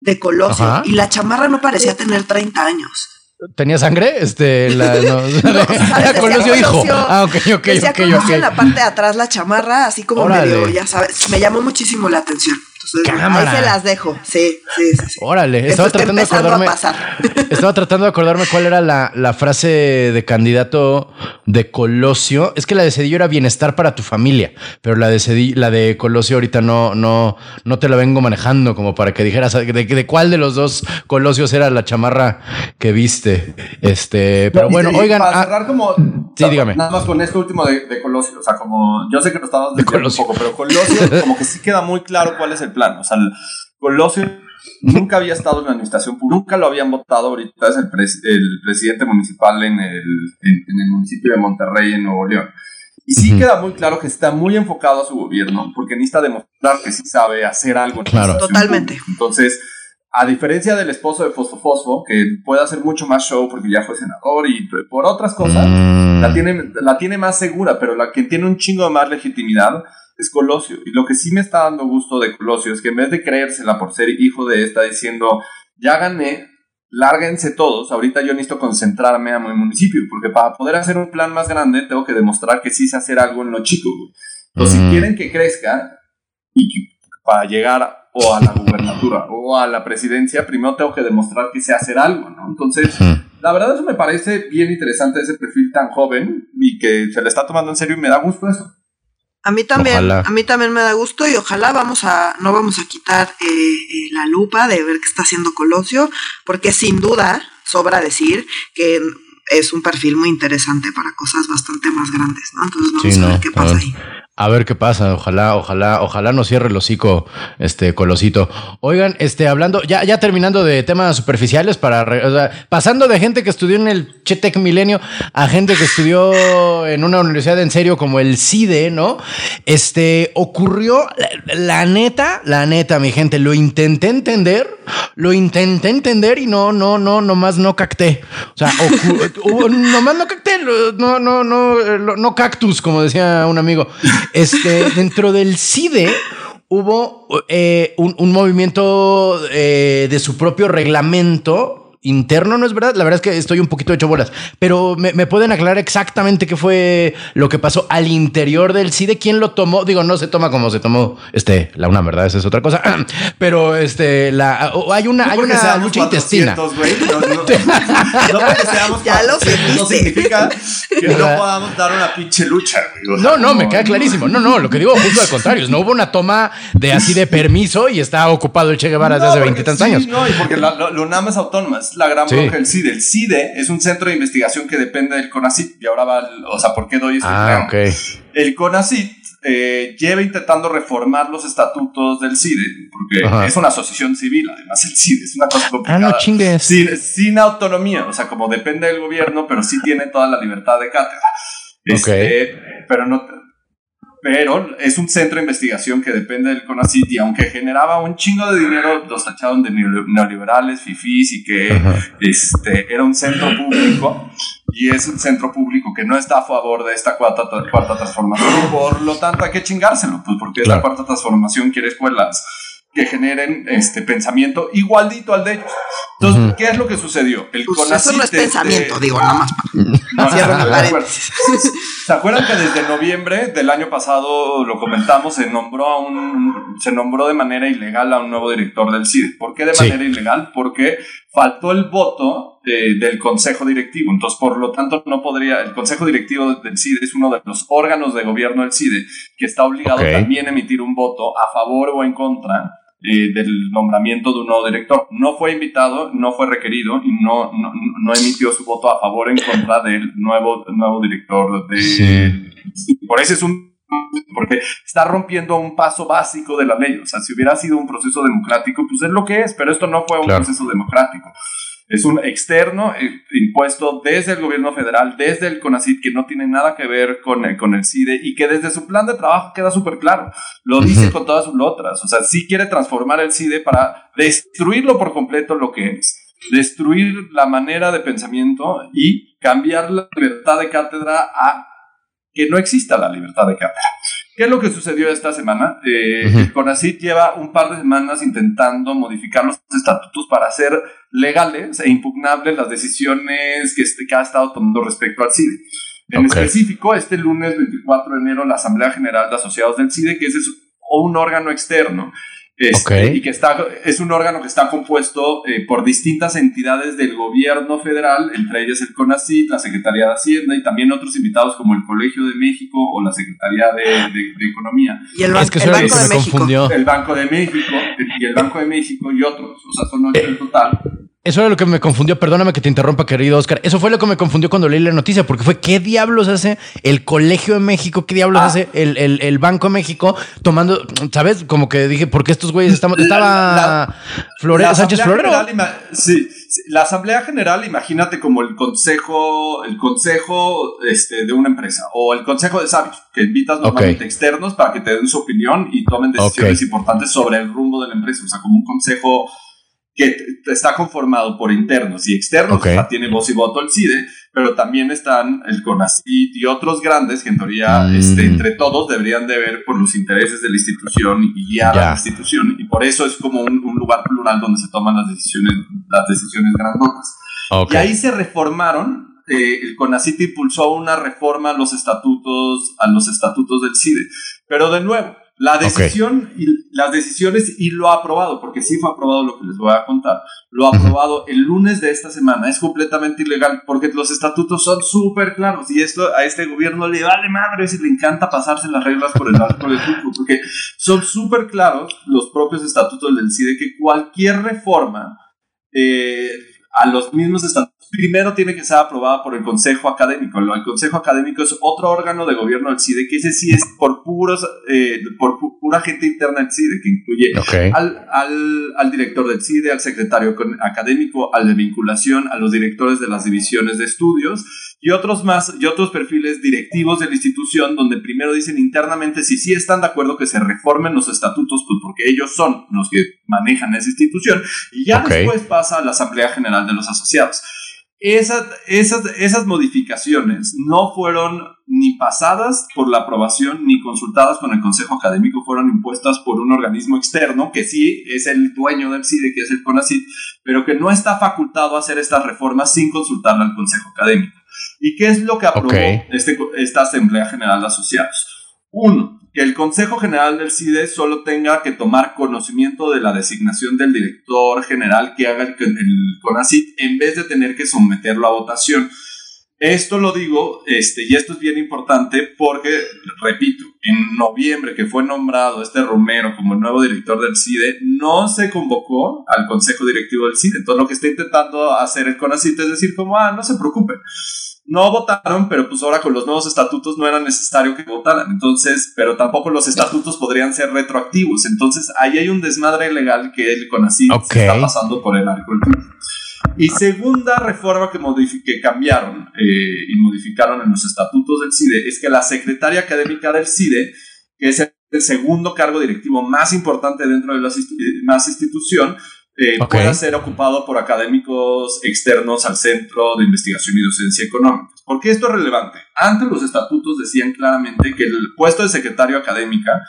de Colosio y la chamarra no parecía tener 30 años. ¿Tenía sangre? Este, la, [LAUGHS] no, no [LAUGHS] hijo. Ah, ok, ok, ok, ok. en la parte de atrás la chamarra, así como medio, ya sabes, me llamó muchísimo la atención. Cámara. Ahí se las dejo. Sí, sí, sí. Órale, estaba tratando de acordarme. [LAUGHS] estaba tratando de acordarme cuál era la, la, frase de candidato de Colosio. Es que la de Cedillo era bienestar para tu familia, pero la de Cedillo, la de Colosio ahorita no, no, no te la vengo manejando como para que dijeras de, de cuál de los dos Colosios era la chamarra que viste. Este, pero bueno, oigan. Para ah, cerrar como. Sí, dígame. Nada más con esto último de, de Colosio. O sea, como yo sé que lo estabas diciendo un poco, pero Colosio, como que sí queda muy claro cuál es el plan. O sea, Colosio nunca había estado en la administración pública, nunca lo habían votado. Ahorita es el, el presidente municipal en el, en, el municipio de Monterrey, en Nuevo León. Y sí queda muy claro que está muy enfocado a su gobierno, porque necesita demostrar que sí sabe hacer algo. claro, totalmente. Entonces, a diferencia del esposo de Fosfo Fosfo, que puede hacer mucho más show porque ya fue senador y por otras cosas, mm. la, tiene, la tiene más segura, pero la que tiene un chingo de más legitimidad es Colosio. Y lo que sí me está dando gusto de Colosio es que en vez de creérsela por ser hijo de esta, diciendo, ya gané, lárguense todos, ahorita yo necesito concentrarme a mi municipio, porque para poder hacer un plan más grande tengo que demostrar que sí sé hacer algo en lo chico. Entonces, si quieren que crezca y para llegar o a la gubernatura o a la presidencia, primero tengo que demostrar que sé hacer algo, ¿no? Entonces, la verdad eso me parece bien interesante ese perfil tan joven y que se le está tomando en serio y me da gusto eso. A mí también, a mí también me da gusto y ojalá vamos a, no vamos a quitar eh, eh, la lupa de ver qué está haciendo Colosio, porque sin duda sobra decir que es un perfil muy interesante para cosas bastante más grandes, ¿no? Entonces vamos a ver qué pasa ahí. A ver qué pasa, ojalá, ojalá, ojalá no cierre el hocico, este colosito. Oigan, este, hablando, ya, ya terminando de temas superficiales, para pasando de gente que estudió en el Chetec Milenio a gente que estudió en una universidad en serio como el CIDE, ¿no? Este, ocurrió, la, neta, la neta, mi gente, lo intenté entender, lo intenté entender y no, no, no, nomás no cacté. O sea, nomás no cacté, no, no, no, no cactus, como decía un amigo. Este, [LAUGHS] dentro del CIDE hubo eh, un, movimiento eh, de su propio reglamento interno, ¿no es verdad? La verdad es que estoy un poquito hecho bolas. Pero ¿me, pueden aclarar exactamente qué fue lo que pasó al interior del CIDE? ¿Quién lo tomó? Digo, no se toma como se tomó este, la una, ¿verdad? Esa es otra cosa. [CLEARS THROAT] Pero este, la, hay una, hay una lucha intestina. [LAUGHS] no, porque seamos ya lo no significa que no podamos dar una pinche lucha, no, no, me queda clarísimo. No, no, lo que digo justo al contrario. No hubo una toma de así de permiso y está ocupado el Che Guevara desde hace veintitantos años. No, y porque la, la, UNAM es autónoma la gran sí. del CIDE. El CIDE es un centro de investigación que depende del CONACIT. Y ahora va, o sea, ¿por qué doy este ah, El CONACIT eh, lleva intentando reformar los estatutos del CIDE, porque es una asociación civil, además el CIDE es una cosa complicada. Ah, no chingues. Sin, autonomía, o sea, como depende del gobierno, pero sí tiene toda la libertad de cátedra. Este, Pero no, pero es un centro de investigación que depende del CONACYT y aunque generaba un chingo de dinero, los tacharon de neoliberales, fifís y que este, era un centro público y es un centro público que no está a favor de esta cuarta, cuarta transformación. Por lo tanto, hay que chingárselo, pues porque esta cuarta transformación quiere escuelas que generen este pensamiento igualdito al de ellos. Entonces, ¿qué es lo que sucedió? El pues eso no es pensamiento, digo, nada más. Para... ¿Se acuerdan que desde noviembre del año pasado lo comentamos? Se nombró a un se nombró de manera ilegal a un nuevo director del CIDE. ¿Por qué de manera ilegal? Porque faltó el voto eh, del consejo directivo. Entonces, por lo tanto, no podría. El consejo directivo del CIDE es uno de los órganos de gobierno del CIDE que está obligado también a emitir un voto a favor o en contra eh, del nombramiento de un nuevo director. No fue invitado, no fue requerido y no, no, emitió su voto a favor en contra del nuevo, nuevo director de... Por eso es un porque está rompiendo un paso básico de la ley. O sea, si hubiera sido un proceso democrático, pues es lo que es, pero esto no fue un proceso democrático. Es un externo eh, impuesto desde el gobierno federal, desde el CONACID, que no tiene nada que ver con, el, con el CIDE y que desde su plan de trabajo queda súper claro. Lo dice con todas sus letras. O sea, sí quiere transformar el CIDE para destruirlo por completo lo que es. Destruir la manera de pensamiento y cambiar la libertad de cátedra a que no exista la libertad de cátedra. ¿Qué es lo que sucedió esta semana? Eh, El CONACYT lleva un par de semanas intentando modificar los estatutos para hacer legales e impugnables las decisiones que, este, que ha estado tomando respecto al CIDE. En específico, este lunes 24 de enero, la Asamblea General de Asociados del CIDE, que es un órgano externo este, y que está, es un órgano que está compuesto eh, por distintas entidades del gobierno federal, entre ellas el CONACYT, la Secretaría de Hacienda y también otros invitados como el Colegio de México o la Secretaría de, Economía. Y el, Banco de México. El Banco de México y el Banco de México y otros, o sea, son ocho en total. Eso era lo que me confundió, perdóname que te interrumpa, querido Oscar. Eso fue lo que me confundió cuando leí la noticia, porque fue qué diablos hace el Colegio de México, qué diablos ah. hace el, Banco de México tomando, ¿sabes? Como que dije, ¿por qué estos güeyes estaban, estaba Sánchez Florero? sí, la Asamblea General, imagínate como el consejo, el consejo este, de una empresa, o el consejo de sabios, que invitas normalmente externos para que te den su opinión y tomen decisiones importantes sobre el rumbo de la empresa, o sea, como un consejo que está conformado por internos y externos, tiene voz y voto el CIDE, pero también están el CONACYT y otros grandes que en teoría mm. este, entre todos deberían de ver por los intereses de la institución y guiar a la institución y por eso es como un, lugar plural donde se toman las decisiones, las decisiones grandotas. Y ahí se reformaron eh, el CONACYT impulsó una reforma a los estatutos, a los estatutos del CIDE. Pero de nuevo, la decisión y las decisiones y lo ha aprobado, porque sí fue aprobado lo que les voy a contar. Lo ha aprobado el lunes de esta semana. Es completamente ilegal porque los estatutos son súper claros y esto a este gobierno le vale madre si le encanta pasarse las reglas por el arco del porque son súper claros los propios estatutos del CIDE que cualquier reforma eh, a los mismos estatutos primero tiene que ser aprobada por el Consejo Académico. El Consejo Académico es otro órgano de gobierno del CIDE, que ese sí es por puros, eh, por pura gente interna del CIDE, que incluye al, al, al, director del CIDE, al secretario académico, al de vinculación, a los directores de las divisiones de estudios y otros más, y otros perfiles directivos de la institución, donde primero dicen internamente si sí están de acuerdo que se reformen los estatutos, pues porque ellos son los que manejan esa institución, y ya después pasa a la Asamblea General de los Asociados. Esas, esas, esas modificaciones no fueron ni pasadas por la aprobación ni consultadas con el Consejo Académico, fueron impuestas por un organismo externo que sí es el dueño del CIDE, que es el CONACID, pero que no está facultado a hacer estas reformas sin consultar al Consejo Académico. ¿Y qué es lo que aprobó este, esta Asamblea General de Asociados? Uno, que el Consejo General del CIDE solo tenga que tomar conocimiento de la designación del director general que haga el, el CONACIT en vez de tener que someterlo a votación. Esto lo digo, este, y esto es bien importante porque, repito, en noviembre que fue nombrado este Romero como el nuevo director del CIDE, no se convocó al consejo directivo del CIDE. Entonces lo que está intentando hacer el CONACIT es decir como, ah, no se preocupen. No votaron, pero pues ahora con los nuevos estatutos no era necesario que votaran. Entonces, pero tampoco los estatutos podrían ser retroactivos. Entonces, ahí hay un desmadre legal que el CONACIT está pasando por el arco y segunda reforma que, que cambiaron eh, y modificaron en los estatutos del CIDE es que la secretaria académica del CIDE, que es el segundo cargo directivo más importante dentro de la más institución, eh, pueda ser ocupado por académicos externos al Centro de Investigación y Docencia Económica. ¿Por qué esto es relevante? Antes los estatutos decían claramente que el puesto de secretario académica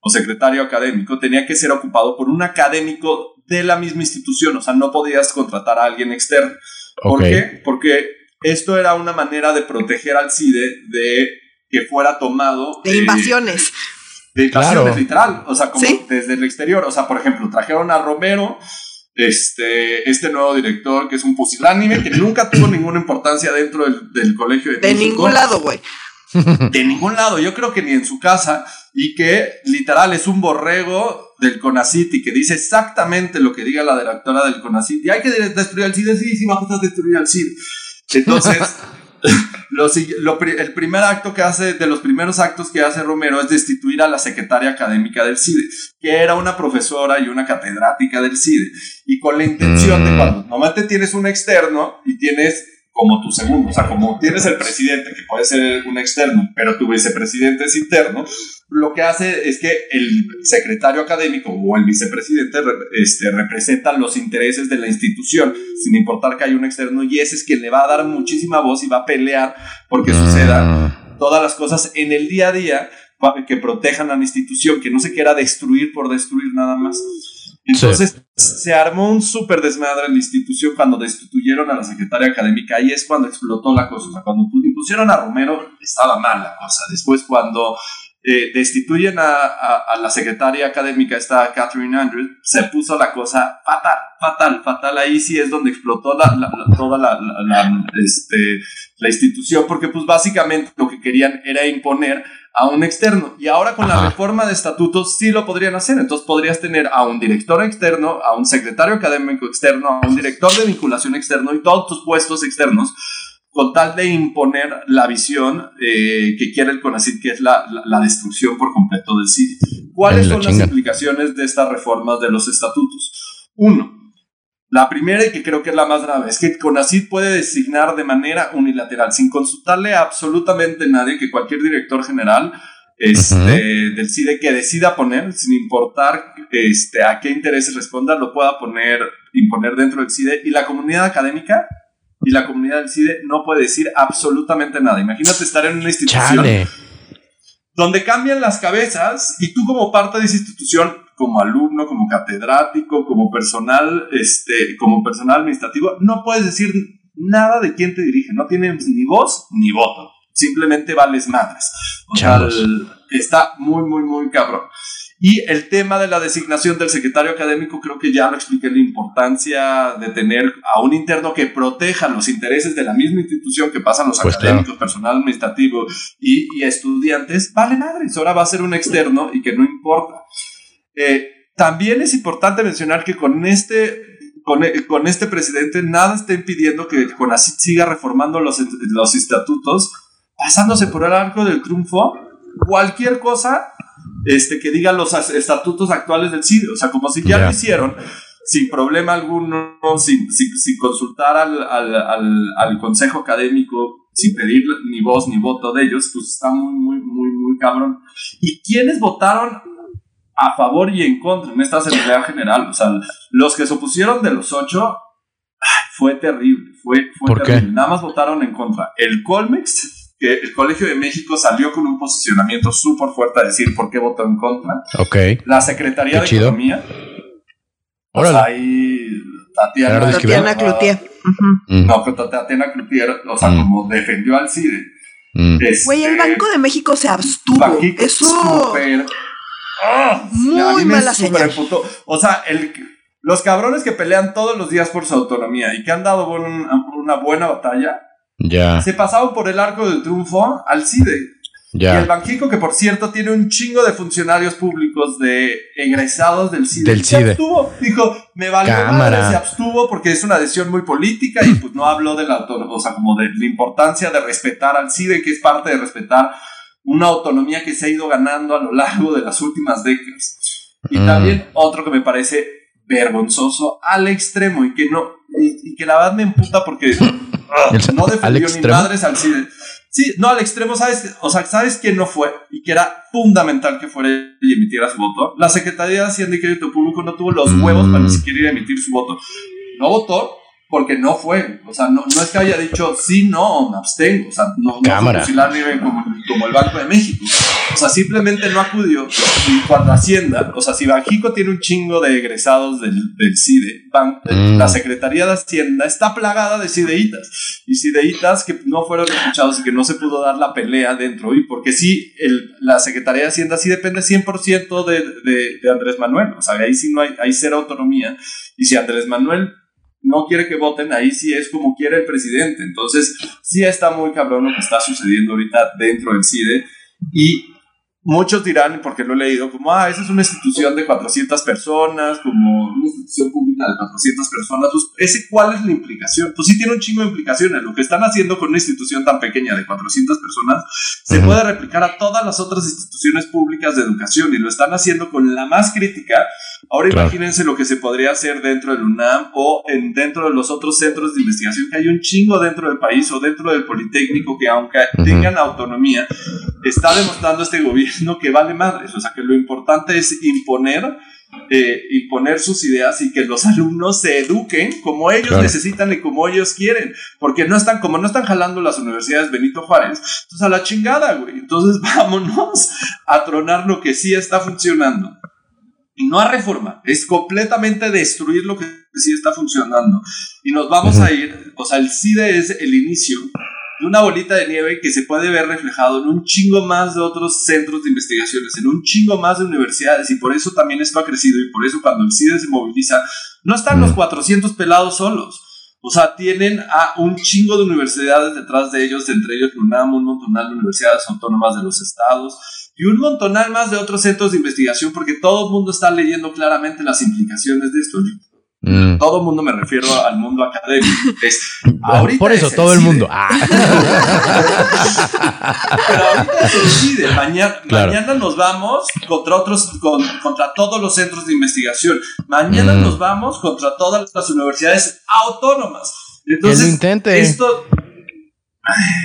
o secretario académico tenía que ser ocupado por un académico de la misma institución, o sea, no podías contratar a alguien externo. ¿Por qué? Porque esto era una manera de proteger al CIDE de que fuera tomado... De invasiones. De invasiones, literal, o sea, como desde el exterior, o sea, por ejemplo, trajeron a Romero, este, este nuevo director que es un pusilánime, que nunca tuvo ninguna importancia dentro del, colegio de... De ningún lado, güey. De ningún lado, yo creo que ni en su casa, y que literal es un borrego del CONACIT y que dice exactamente lo que diga la directora del CONACIT. Y hay que destruir al CID, sí, sí, vamos a destruir al CID. Entonces, [LAUGHS] el primer acto que hace, de los primeros actos que hace Romero es destituir a la secretaria académica del CIDE, que era una profesora y una catedrática del CIDE. Y con la intención de mm. cuando normalmente tienes un externo y tienes como tu segundo. O sea, como tienes el presidente, que puede ser un externo, pero tu vicepresidente es interno, lo que hace es que el secretario académico o el vicepresidente este, representa los intereses de la institución, sin importar que haya un externo, y ese es quien le va a dar muchísima voz y va a pelear porque ah. suceda todas las cosas en el día a día que protejan a la institución, que no se quiera destruir por destruir nada más. Entonces se armó un súper desmadre en la institución cuando destituyeron a la secretaria académica. y es cuando explotó la cosa. O sea, cuando impusieron a Romero estaba mal la cosa. Después cuando eh, destituyen a, a, la secretaria académica, esta Catherine Andrews, se puso la cosa fatal, fatal, fatal. Ahí sí es donde explotó la, toda la, este, la institución, porque pues básicamente lo que querían era imponer a un externo. Y ahora con la reforma de estatutos sí lo podrían hacer. Entonces podrías tener a un director externo, a un secretario académico externo, a un director de vinculación externo y todos tus puestos externos con tal de imponer la visión eh, que quiere el CONACYT, que es la, destrucción por completo del CIDI. ¿Cuáles son las implicaciones de estas reformas de los estatutos? Uno, la primera y que creo que es la más grave es que CONACID puede designar de manera unilateral, sin consultarle a absolutamente nadie, que cualquier director general este, del CIDE que decida poner, sin importar este, a qué intereses responda, lo pueda poner, imponer dentro del CIDE. Y la comunidad académica y la comunidad del CIDE no puede decir absolutamente nada. Imagínate estar en una institución donde cambian las cabezas y tú como parte de esa institución como alumno, como catedrático, como personal, este, como personal administrativo, no puedes decir nada de quién te dirige, no tienes ni voz ni voto, simplemente vales madres. O sea, está muy, muy, muy cabrón. Y el tema de la designación del secretario académico, creo que ya lo expliqué, la importancia de tener a un interno que proteja los intereses de la misma institución que pasan los pues académicos, personal administrativo y, y, estudiantes, vale madres. Ahora va a ser un externo y que no importa. Eh, también es importante mencionar que con este, con, este presidente nada está impidiendo que así siga reformando los, los estatutos, pasándose por el arco del triunfo, cualquier cosa este, que diga los estatutos actuales del CIDE. O sea, como si ya lo hicieron sin problema alguno, sin, sin, consultar al, al, al, consejo académico, sin pedir ni voz ni voto de ellos, pues está muy, muy, muy, muy cabrón. ¿Y quiénes votaron a favor y en contra en esta Asamblea General. O sea, los que se opusieron de los ocho, fue terrible, fue, fue terrible. Nada más votaron en contra. El Colmex, que el Colegio de México salió con un posicionamiento súper fuerte a decir por qué votó en contra. Ok. La Secretaría de Economía. Sea, ahí Tatiana, Tatiana Cloutier. Mm. No, pero Tatiana Cloutier, o sea, mm. como defendió al CIDE. Mm. Este, Güey, el Banco de México se abstuvo. Eso. Super, ¡Ah! Muy mala señal. O sea, el, los cabrones que pelean todos los días por su autonomía y que han dado una buena batalla, Ya. Se pasaban por el arco del triunfo al CIDE. Y el Banjico, que por cierto tiene un chingo de funcionarios públicos de egresados del CIDE. Del CIDE. Se abstuvo. Dijo, me valió madre, se abstuvo porque es una decisión muy política y pues no habló de la o sea, como de la importancia de respetar al CIDE, que es parte de respetar una autonomía que se ha ido ganando a lo largo de las últimas décadas. Y mm. también otro que me parece vergonzoso al extremo y que no, y, que la verdad me emputa porque [LAUGHS] no defendió ni madres al CIDE. Sí, no, al extremo, ¿sabes? O sea, ¿sabes quién no fue? Y que era fundamental que fuera y emitiera su voto. La Secretaría de Hacienda y Crédito Público no tuvo los huevos para ni mm. siquiera emitir su voto. No votó porque no fue. O sea, no, no es que haya dicho sí, no, me abstengo. O sea, no, no fusilar nivel como, como el Banco de México. O sea, simplemente no acudió. Y cuando Hacienda, o sea, si Banjico tiene un chingo de egresados del, del CIDE, mm. la Secretaría de Hacienda está plagada de CIDEitas. Y CIDEitas que no fueron escuchados y que no se pudo dar la pelea dentro. Y porque sí, el, la Secretaría de Hacienda sí depende 100% de, de, de Andrés Manuel. O sea, ahí sí no hay, hay cero autonomía. Y si Andrés Manuel no quiere que voten, ahí sí es como quiere el presidente. Entonces, sí está muy cabrón lo que está sucediendo ahorita dentro del CIDE. Y muchos dirán, porque lo he leído, como, ah, esa es una institución de 400 personas, como una institución pública de 400 personas. Pues, ¿ese cuál es la implicación? Pues sí tiene un chingo de implicaciones. Lo que están haciendo con una institución tan pequeña de 400 personas se puede replicar a todas las otras instituciones públicas de educación y lo están haciendo con la más crítica Ahora imagínense lo que se podría hacer dentro del UNAM o en, dentro de los otros centros de investigación que hay un chingo dentro del país o dentro del Politécnico que aunque tengan autonomía, está demostrando este gobierno que vale madres. O sea que lo importante es imponer eh, imponer sus ideas y que los alumnos se eduquen como ellos necesitan y como ellos quieren, porque no están, como no están jalando las universidades Benito Juárez, entonces a la chingada, güey, entonces [LAUGHS] vámonos a tronar lo que sí está funcionando no a reforma, es completamente destruir lo que sí está funcionando. Y nos vamos a ir, o sea, el CIDE es el inicio de una bolita de nieve que se puede ver reflejado en un chingo más de otros centros de investigaciones, en un chingo más de universidades, y por eso también esto ha crecido, y por eso cuando el CIDE se moviliza, no están los 400 pelados solos. O sea, tienen a un chingo de universidades detrás de ellos, entre ellos UNAM, un montonal de universidades autónomas de los estados, y un montonal más de otros centros de investigación porque todo el mundo está leyendo claramente las implicaciones de esto. Mm. Todo el mundo me refiero al mundo académico. Por eso, todo el mundo. Ah. Pero ahorita se decide. Mañana, mañana nos vamos contra otros, contra todos los centros de investigación. Mañana mm. nos vamos contra todas las universidades autónomas. Entonces, intente. esto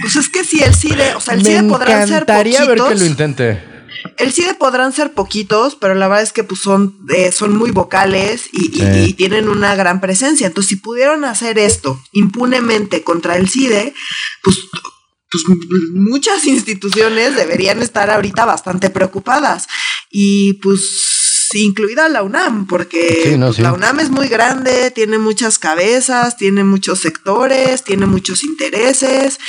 pues es que si el CIDE, o sea, el CIDE podrán ser poquitos. ver que lo intente. El CIDE podrán ser poquitos, pero la verdad es que pues son, eh, son muy vocales y, tienen una gran presencia. Entonces, si pudieron hacer esto impunemente contra el CIDE, pues, pues muchas instituciones deberían estar ahorita bastante preocupadas. Y pues incluida la UNAM, porque la UNAM es muy grande, tiene muchas cabezas, tiene muchos sectores, tiene muchos intereses.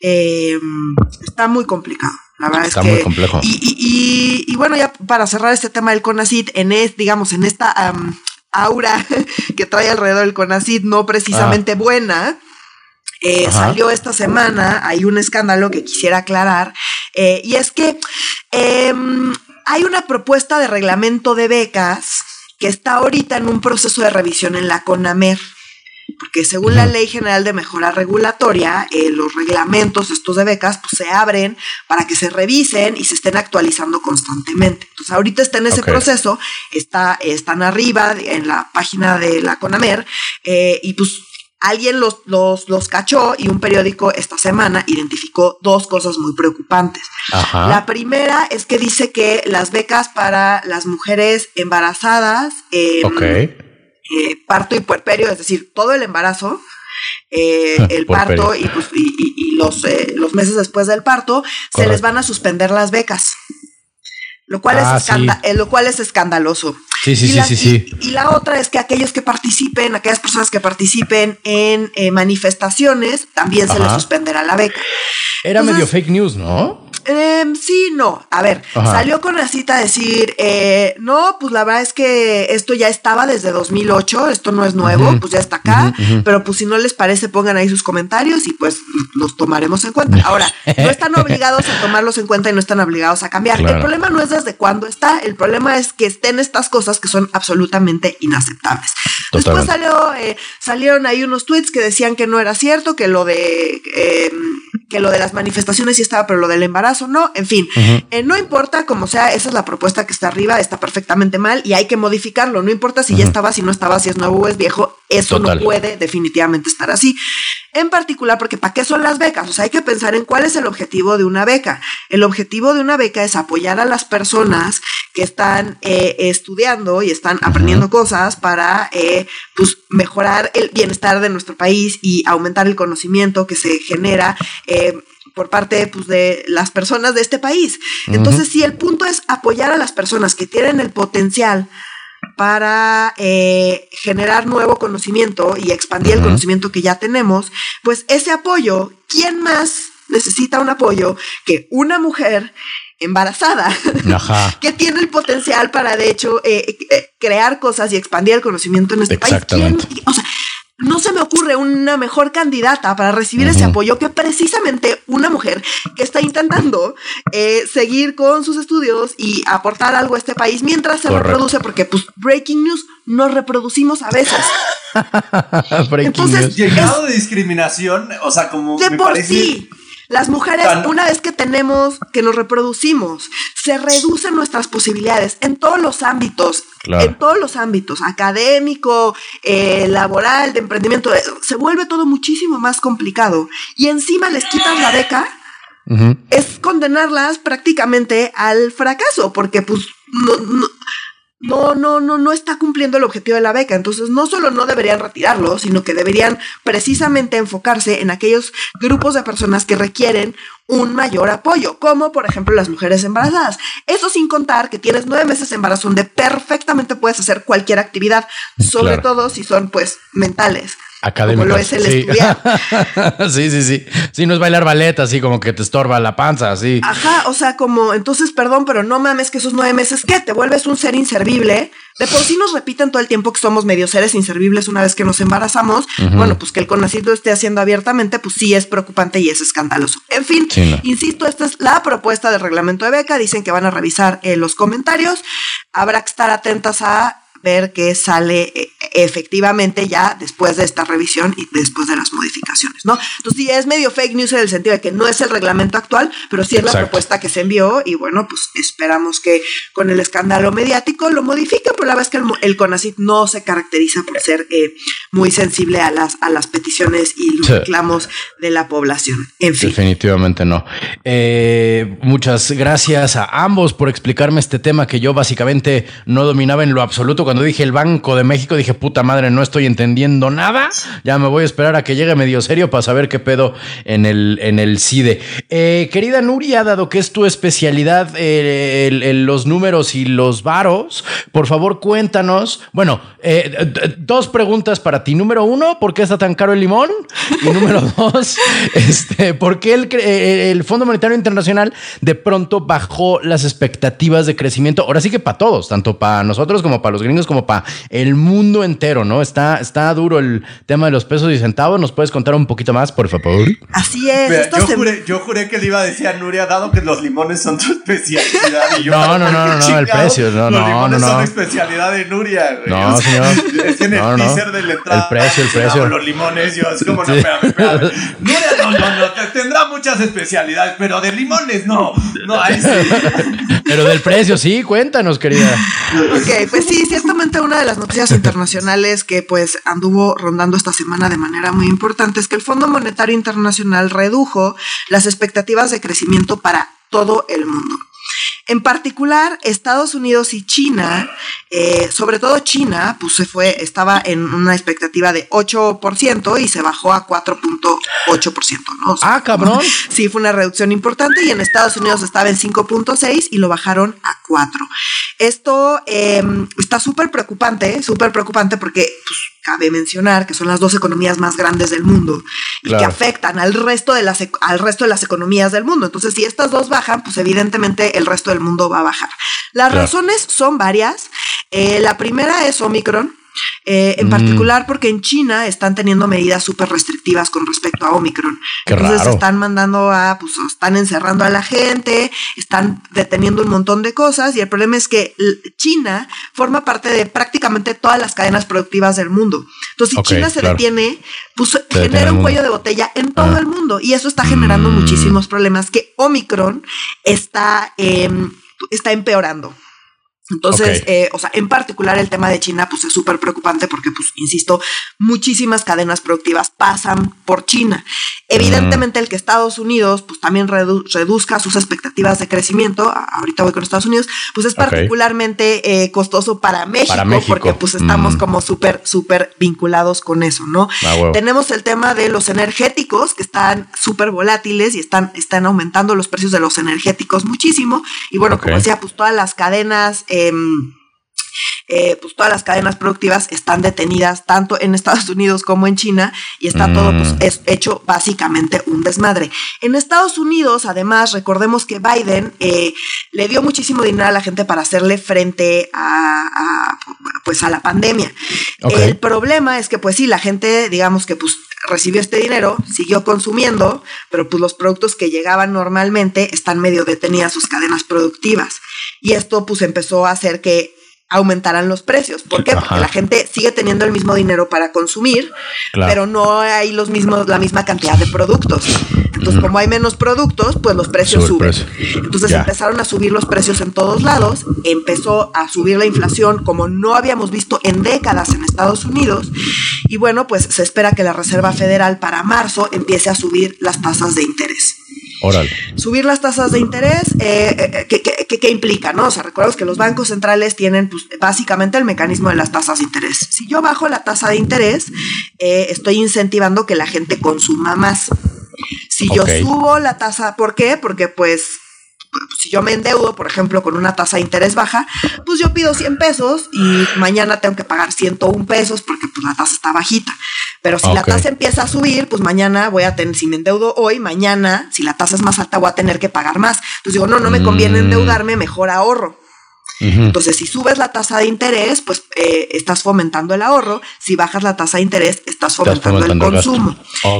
Eh, está muy complicado. La verdad está es que. Muy complejo. Y, bueno, ya para cerrar este tema del CONACID, en es, digamos, en esta aura [LAUGHS] que trae alrededor del CONACID, no precisamente ah. buena. Eh, salió esta semana, hay un escándalo que quisiera aclarar, eh, y es que em, hay una propuesta de reglamento de becas que está ahorita en un proceso de revisión en la CONAMER, porque según la Ley General de Mejora Regulatoria, eh, los reglamentos estos de becas pues, se abren para que se revisen y se estén actualizando constantemente. Entonces, ahorita está en ese proceso, está, están arriba en la página de la CONAMER eh, y pues Alguien los, los, los, cachó y un periódico esta semana identificó dos cosas muy preocupantes. La primera es que dice que las becas para las mujeres embarazadas, eh, parto y puerperio, es decir, todo el embarazo, eh, [LAUGHS] el parto y, pues, y, los, eh, los meses después del parto, se les van a suspender las becas. Lo cual, es, ah, eh, lo cual es escandaloso. Sí, sí, sí, sí, sí. Y, la otra es que aquellos que participen, aquellas personas que participen en eh, manifestaciones, también se les suspenderá la beca. Era medio fake news, ¿no? Em, sí, no. A ver, Ajá. salió con la cita a decir, eh, no, pues la verdad es que esto ya estaba desde 2008, esto no es nuevo, pues ya está acá, pero pues si no les parece, pongan ahí sus comentarios y pues los tomaremos en cuenta. Ahora, [LAUGHS] no están obligados a tomarlos en cuenta y no están obligados a cambiar. Claro. El problema no es desde cuándo está, el problema es que estén estas cosas que son absolutamente inaceptables. Después salió, eh, salieron ahí unos tweets que decían que no era cierto, que lo de eh, que lo de las manifestaciones sí estaba, pero lo del embarazo no. En fin, eh, no importa como sea, esa es la propuesta que está arriba, está perfectamente mal y hay que modificarlo. No importa si ya estaba, si no estaba, si es nuevo o es viejo, eso Total. no puede definitivamente estar así. En particular, porque ¿para qué son las becas? O sea, hay que pensar en cuál es el objetivo de una beca. El objetivo de una beca es apoyar a las personas que están eh, estudiando y están aprendiendo cosas para eh, pues, mejorar el bienestar de nuestro país y aumentar el conocimiento que se genera. eh, por parte pues, de las personas de este país. Entonces, si el punto es apoyar a las personas que tienen el potencial para eh, generar nuevo conocimiento y expandir el conocimiento que ya tenemos, pues ese apoyo, ¿quién más necesita un apoyo que una mujer embarazada Ajá. [LAUGHS] que tiene el potencial para, de hecho, eh, eh, crear cosas y expandir el conocimiento en este país? ¿Quién- o sea, no se me ocurre una mejor candidata para recibir ese apoyo que precisamente una mujer que está intentando eh, seguir con sus estudios y aportar algo a este país mientras se Correcto. reproduce, porque pues breaking news nos reproducimos a veces. [LAUGHS] Breaking Entonces, news. Y el grado de discriminación, o sea, como De me por parece... sí. Las mujeres, Tan- una vez que tenemos, que nos reproducimos, se reducen nuestras posibilidades en todos los ámbitos, Claro. en todos los ámbitos, académico, eh, laboral, de emprendimiento, se vuelve todo muchísimo más complicado. Y encima les quitan la beca, es condenarlas prácticamente al fracaso, porque pues no, no, no, no, no, no está cumpliendo el objetivo de la beca. Entonces, no solo no deberían retirarlo, sino que deberían precisamente enfocarse en aquellos grupos de personas que requieren un mayor apoyo, como por ejemplo las mujeres embarazadas. Eso sin contar que tienes nueve meses de embarazo donde perfectamente puedes hacer cualquier actividad, sobre Claro. todo si son pues mentales. Académicas. Como lo es el sí. estudiar. [LAUGHS] sí, sí, sí. Sí, no es bailar ballet así como que te estorba la panza, así. Ajá, o sea, como, entonces, perdón, pero no mames que esos nueve meses, ¿qué? Te vuelves un ser inservible. De por sí nos repiten todo el tiempo que somos medio seres inservibles una vez que nos embarazamos. Bueno, pues que el CONACYT lo esté haciendo abiertamente, pues sí es preocupante y es escandaloso. En fin, Sí, no. insisto, esta es la propuesta del reglamento de beca. Dicen que van a revisar eh, los comentarios. Habrá que estar atentas a ver qué sale eh, efectivamente ya después de esta revisión y después de las modificaciones, ¿no? Entonces sí es medio fake news en el sentido de que no es el reglamento actual, pero sí es la Exacto. propuesta que se envió y bueno, pues esperamos que con el escándalo mediático lo modifiquen, pero la verdad es que el, el CONACYT no se caracteriza por ser eh, muy sensible a las, a las peticiones y los Sí. reclamos de la población. En fin. Definitivamente no. Eh, muchas gracias a ambos por explicarme este tema que yo básicamente no dominaba en lo absoluto. Cuando dije el Banco de México, dije puta madre, no estoy entendiendo nada. Ya me voy a esperar a que llegue medio serio para saber qué pedo en el, en el CIDE. Eh, querida Nuria, dado que es tu especialidad eh, el- el- los números y los varos, por favor cuéntanos. Bueno, eh, dos preguntas para ti. Número uno, ¿por qué está tan caro el limón? Y número [LAUGHS] dos, este, ¿por qué el, eh, el Fondo Monetario Internacional de pronto bajó las expectativas de crecimiento? Ahora sí que para todos, tanto para nosotros como para los gringos, como para el mundo entero, ¿no? Está, está duro el tema de los pesos y centavos. ¿Nos puedes contar un poquito más, por favor? Así es. Mira, esto yo, se- juré, yo juré que le iba a decir a Nuria, dado que los limones son tu especialidad. Y yo, No, no, ¿por no, no, no, el precio, no, los no, limones no, son no. especialidad de Nuria, güey. No, O sea, señor. Es que en el No, no. teaser de la entrada. El precio, el precio. "No, los limones, yo, es como, no, Sí. espérame, espérame. Nuria, no, no, no, te- tendrá muchas especialidades, pero de limones, no. No, ahí sí. Pero del precio, sí, cuéntanos, querida. Ok, pues sí, ciertamente una de las noticias [LAUGHS] internacionales que pues anduvo rondando esta semana de manera muy importante es que el Fondo Monetario Internacional redujo las expectativas de crecimiento para todo el mundo. En particular, Estados Unidos y China, eh, sobre todo China, pues se fue, estaba en una expectativa de 8% y se bajó a 4.8%, ¿no? O sea, Ah, cabrón. [LAUGHS] Sí, fue una reducción importante y en Estados Unidos estaba en 5.6 y lo bajaron a 4. Esto em, está súper preocupante, súper preocupante porque pues, cabe mencionar que son las dos economías más grandes del mundo y que afectan al resto, de las, al resto de las economías del mundo. Entonces, si estas dos bajan, pues evidentemente el resto del mundo va a bajar. Las razones son varias. Eh, la primera es Omicron. Eh, en mm. particular porque en China están teniendo medidas súper restrictivas con respecto a Omicron. Entonces están mandando a, pues están encerrando a la gente, están deteniendo un montón de cosas y el problema es que China forma parte de prácticamente todas las cadenas productivas del mundo. Entonces si China se detiene, pues genera un cuello de botella en todo el mundo y eso está generando mm. muchísimos problemas que Omicron está, em, está empeorando. Entonces, eh, o sea, en particular el tema de China, pues es súper preocupante porque, pues, insisto, muchísimas cadenas productivas pasan por China. Evidentemente, el que Estados Unidos, pues, también reduzca sus expectativas de crecimiento, ahorita voy con Estados Unidos, pues es particularmente eh, costoso para México, porque, pues, estamos mm. como súper, súper vinculados con eso, ¿no? Ah, Tenemos el tema de los energéticos, que están súper volátiles y están, están aumentando los precios de los energéticos muchísimo. Y bueno, como decía, pues todas las cadenas... Em, eh, pues todas las cadenas productivas están detenidas tanto en Estados [LAUGHS] Unidos como en China y está todo pues, mm. es hecho básicamente un desmadre. En Estados Unidos, además, recordemos que Biden eh, le dio muchísimo dinero a la gente para hacerle frente a, pues a la pandemia. El problema es que pues sí, la gente digamos que pues recibió este dinero, siguió consumiendo, pero pues los productos que llegaban normalmente están medio detenidas sus cadenas productivas. Y esto pues empezó a hacer que aumentaran los precios. ¿Por qué? Porque la gente sigue teniendo el mismo dinero para consumir, pero no hay los mismos, la misma cantidad de productos. Entonces, como hay menos productos, pues los precios suben. Entonces empezaron a subir los precios en todos lados, empezó a subir la inflación como no habíamos visto en décadas en Estados Unidos. Y bueno, pues se espera que la Reserva Federal para marzo empiece a subir las tasas de interés. Subir las tasas de interés, eh, eh ¿qué, implica? ¿no? O sea, recordemos que los bancos centrales tienen pues, básicamente el mecanismo de las tasas de interés. Si yo bajo la tasa de interés, eh, estoy incentivando que la gente consuma más. Si yo subo la tasa, ¿por qué? Porque pues si yo me endeudo, por ejemplo, con una tasa de interés baja, pues yo pido 100 pesos y mañana tengo que pagar 101 pesos porque pues la tasa está bajita. Pero si la tasa empieza a subir, pues mañana voy a tener, si me endeudo hoy, mañana, si la tasa es más alta, voy a tener que pagar más. Entonces digo, no, no me conviene mm. endeudarme, mejor ahorro. Entonces, si subes la tasa de interés, pues eh, estás fomentando el ahorro. Si bajas la tasa de interés, estás fomentando, el consumo.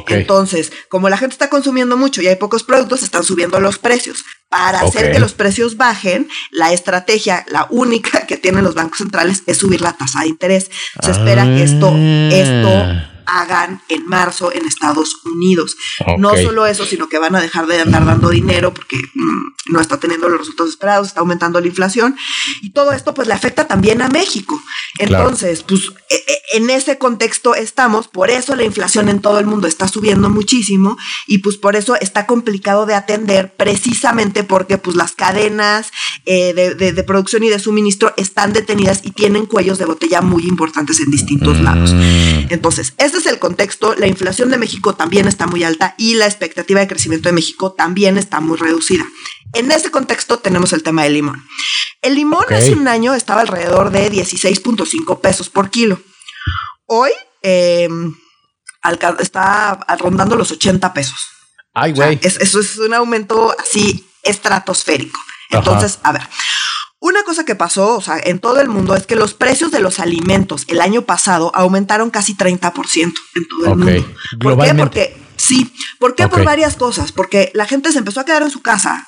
Entonces, como la gente está consumiendo mucho y hay pocos productos, están subiendo los precios. Para hacer que los precios bajen, la estrategia, la única [LAUGHS] que tienen los bancos centrales es subir la tasa de interés. Se espera que esto, esto ah hagan en marzo en Estados Unidos. No solo eso, sino que van a dejar de andar dando dinero porque mm, no está teniendo los resultados esperados, está aumentando la inflación y todo esto pues le afecta también a México. Entonces, pues e, e, en ese contexto estamos, por eso la inflación en todo el mundo está subiendo muchísimo y pues por eso está complicado de atender precisamente porque pues las cadenas eh, de, producción y de suministro están detenidas y tienen cuellos de botella muy importantes en distintos lados. Mm. Entonces, este es el contexto. La inflación de México también está muy alta y la expectativa de crecimiento de México también está muy reducida. En ese contexto tenemos el tema del limón. El limón hace un año estaba alrededor de 16.5 pesos por kilo. Hoy em, está rondando los 80 pesos. Ay, güey. eso es un aumento así estratosférico. Entonces, a ver, una cosa que pasó, o sea, en todo el mundo es que los precios de los alimentos el año pasado aumentaron casi 30% en todo el mundo. ¿Por qué? Porque sí, ¿por qué? Por varias cosas, porque la gente se empezó a quedar en su casa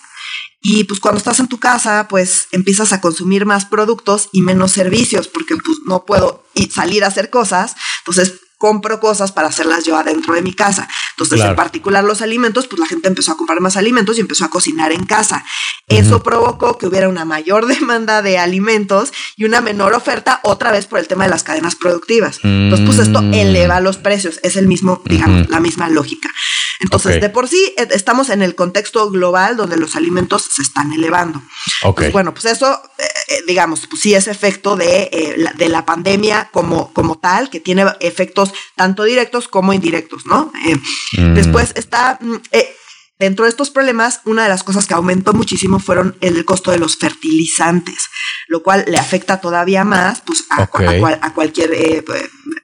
y pues cuando estás en tu casa, pues empiezas a consumir más productos y menos servicios, porque pues no puedo salir a hacer cosas, entonces compro cosas para hacerlas yo adentro de mi casa. Entonces, en particular los alimentos, pues la gente empezó a comprar más alimentos y empezó a cocinar en casa. Eso provocó que hubiera una mayor [LAUGHS] demanda de alimentos y una menor oferta otra vez por el tema de las cadenas productivas. Entonces, pues esto mm. eleva los precios. Es el mismo, digamos, la misma lógica. Entonces, de por sí eh, estamos en el contexto global donde los alimentos se están elevando. Pues, bueno, pues eso, eh, eh, digamos, pues sí es efecto de, la, de la pandemia como, como tal, que tiene efectos tanto directos como indirectos, ¿no? Mm. Después está... Mm, Dentro de estos problemas, una de las cosas que aumentó muchísimo fueron el costo de los fertilizantes, lo cual le afecta todavía más pues, a, cualquier eh,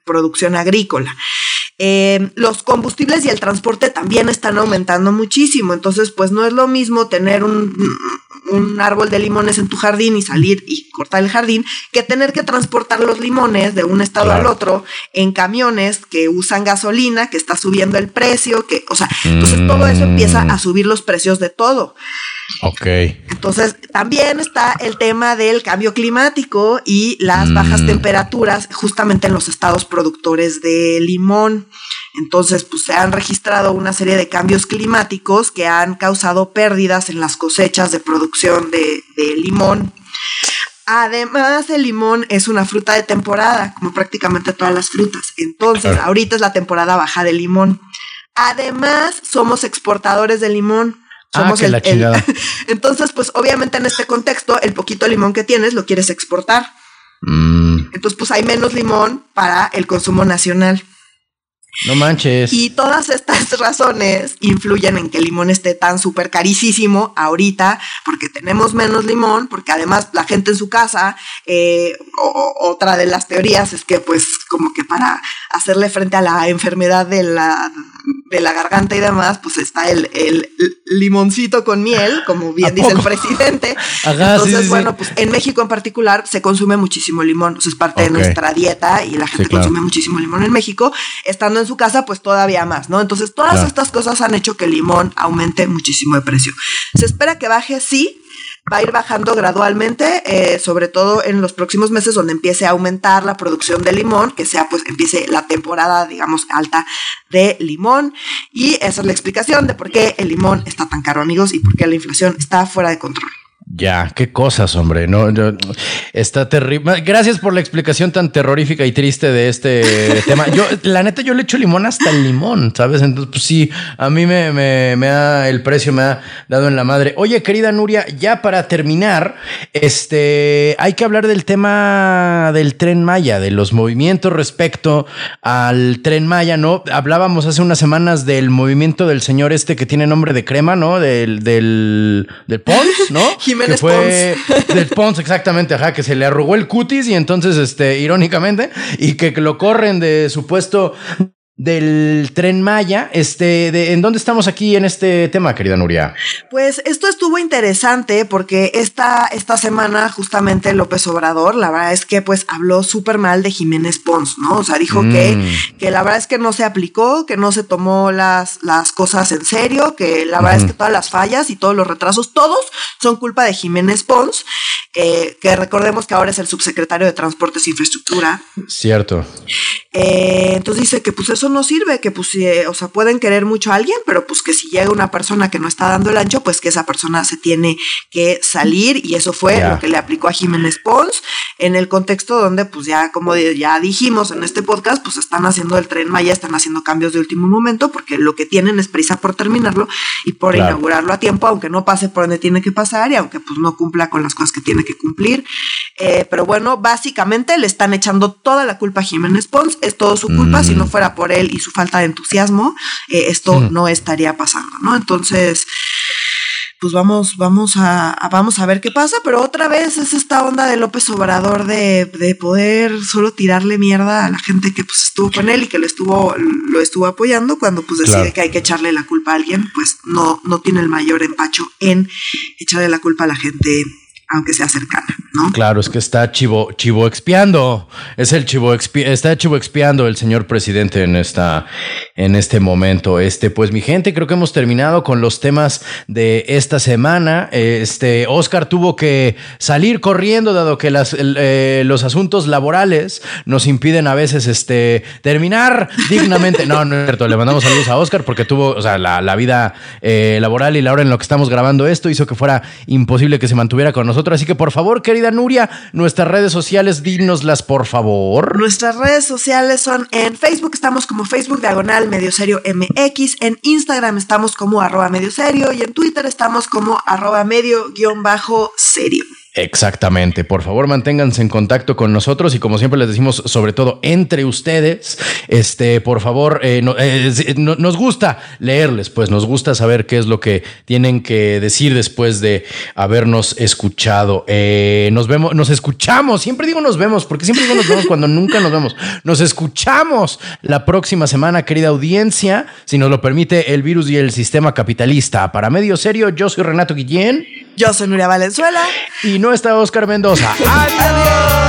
producción agrícola. Eh, los combustibles y el transporte también están aumentando muchísimo, entonces pues no es lo mismo tener un, un árbol de limones en tu jardín y salir y cortar el jardín que tener que transportar los limones de un estado al otro en camiones que usan gasolina, que está subiendo el precio, que, o sea, entonces todo eso empieza a subir los precios de todo. Ok. Entonces, también está el tema del cambio climático y las bajas mm. temperaturas justamente en los estados productores de limón. Entonces, pues se han registrado una serie de cambios climáticos que han causado pérdidas en las cosechas de producción de, limón. Además, el limón es una fruta de temporada, como prácticamente todas las frutas. Entonces, ahorita es la temporada baja de limón. Además, somos exportadores de limón. Ah, somos la chingada. [LAUGHS] Entonces, pues obviamente en este contexto, el poquito limón que tienes lo quieres exportar. Mm. Entonces, pues hay menos limón para el consumo nacional. No manches. Y todas estas [LAUGHS] razones influyen en que el limón esté tan súper carísimo ahorita, porque tenemos menos limón, porque además la gente en su casa, eh, otra de las teorías es que pues como que para hacerle frente a la enfermedad de la, de la garganta y demás, pues está el, el limoncito con miel, como [LAUGHS] bien dice el presidente. Entonces, bueno, pues en México en particular se consume muchísimo limón, o es parte de nuestra dieta y la gente consume muchísimo limón en México, estando en su casa, pues todavía más, ¿no? Entonces, todas estas cosas han hecho que el limón aumente muchísimo de precio. Se espera que baje, sí, va a ir bajando gradualmente, eh, sobre todo en los próximos meses donde empiece a aumentar la producción de limón, que sea pues empiece la temporada, digamos, alta de limón. Y esa es la explicación de por qué el limón está tan caro, amigos, y por qué la inflación está fuera de control. Ya, qué cosas, hombre. No, está terrible. Gracias por la explicación tan terrorífica y triste de este [LAUGHS] tema. Yo, la neta, yo le echo limón hasta el limón, ¿sabes? Entonces, pues sí, a mí me, me, me ha, el precio me ha dado en la madre. Oye, querida Nuria, ya para terminar, este, hay que hablar del tema del tren Maya, de los movimientos respecto al tren Maya, ¿no? Hablábamos hace unas semanas del movimiento del señor este que tiene nombre de crema, ¿no? Del, del, del Pons, ¿no? [LAUGHS] Jiménez fue Del Pons, exactamente, ajá, que se le arrugó el cutis y entonces, este, irónicamente, y que lo corren de su puesto del tren Maya. Este, de, ¿En dónde estamos aquí en este tema, querida Nuria? Pues esto estuvo interesante porque esta, esta semana justamente López Obrador, la verdad es que pues habló súper mal de Jiménez Pons, ¿no? O sea, dijo que, mm. que la verdad es que no se aplicó, que no se tomó las, las cosas en serio, que la verdad es que todas las fallas y todos los retrasos, todos son culpa de Jiménez Pons, eh, que recordemos que ahora es el subsecretario de Transportes e Infraestructura. Cierto. Eh, entonces dice que pues eso no sirve, que pues, o sea, pueden querer mucho a alguien, pero pues que si llega una persona que no está dando el ancho, pues que esa persona se tiene que salir y eso fue lo que le aplicó a Jiménez Pons en el contexto donde pues ya como ya dijimos en este podcast, pues están haciendo el tren Maya, están haciendo cambios de último momento porque lo que tienen es prisa por terminarlo y por inaugurarlo a tiempo, aunque no pase por donde tiene que pasar y aunque pues no cumpla con las cosas que tiene que cumplir. Eh, pero bueno, básicamente le están echando toda la culpa a Jiménez Pons es todo su culpa, si no mm. fuera por él y su falta de entusiasmo, eh, esto no estaría pasando, ¿no? Entonces, pues vamos, vamos a, vamos a ver qué pasa, pero otra vez es esta onda de López Obrador de, de, poder solo tirarle mierda a la gente que pues estuvo con él y que lo estuvo, lo estuvo apoyando cuando pues decide que hay que echarle la culpa a alguien, pues no, no tiene el mayor empacho en echarle la culpa a la gente aunque sea cercana, ¿no? Claro, es que está chivo, chivo expiando. Es el chivo está chivo expiando el señor presidente en esta, en este momento. Este, pues mi gente, creo que hemos terminado con los temas de esta semana. Este, Oscar tuvo que salir corriendo, dado que las, eh, los asuntos laborales nos impiden a veces este, terminar dignamente. No, no es cierto. Le mandamos saludos a Oscar porque tuvo, o sea, la, vida eh, laboral y la hora en lo que estamos grabando esto hizo que fuera imposible que se mantuviera con nosotros Así que por favor, querida Nuria, nuestras redes sociales, dínoslas por favor. Nuestras redes sociales son en Facebook, estamos como Facebook Diagonal Medio Serio MX, en Instagram estamos como arroba medio serio y en Twitter estamos como arroba medio guion bajo serio. Exactamente. Por favor, manténganse en contacto con nosotros y como siempre les decimos, sobre todo entre ustedes, este, por favor, eh, eh, nos gusta leerles, pues nos gusta saber qué es lo que tienen que decir después de habernos escuchado. Eh, nos vemos, nos escuchamos. Siempre digo nos vemos, porque siempre digo nos vemos cuando [LAUGHS] nunca nos vemos. Nos escuchamos la próxima semana, querida audiencia, si nos lo permite el virus y el sistema capitalista. Para medio serio, yo soy Renato Guillén. Yo soy Nuria Valenzuela. Y no está Oscar Mendoza. ¡Adiós!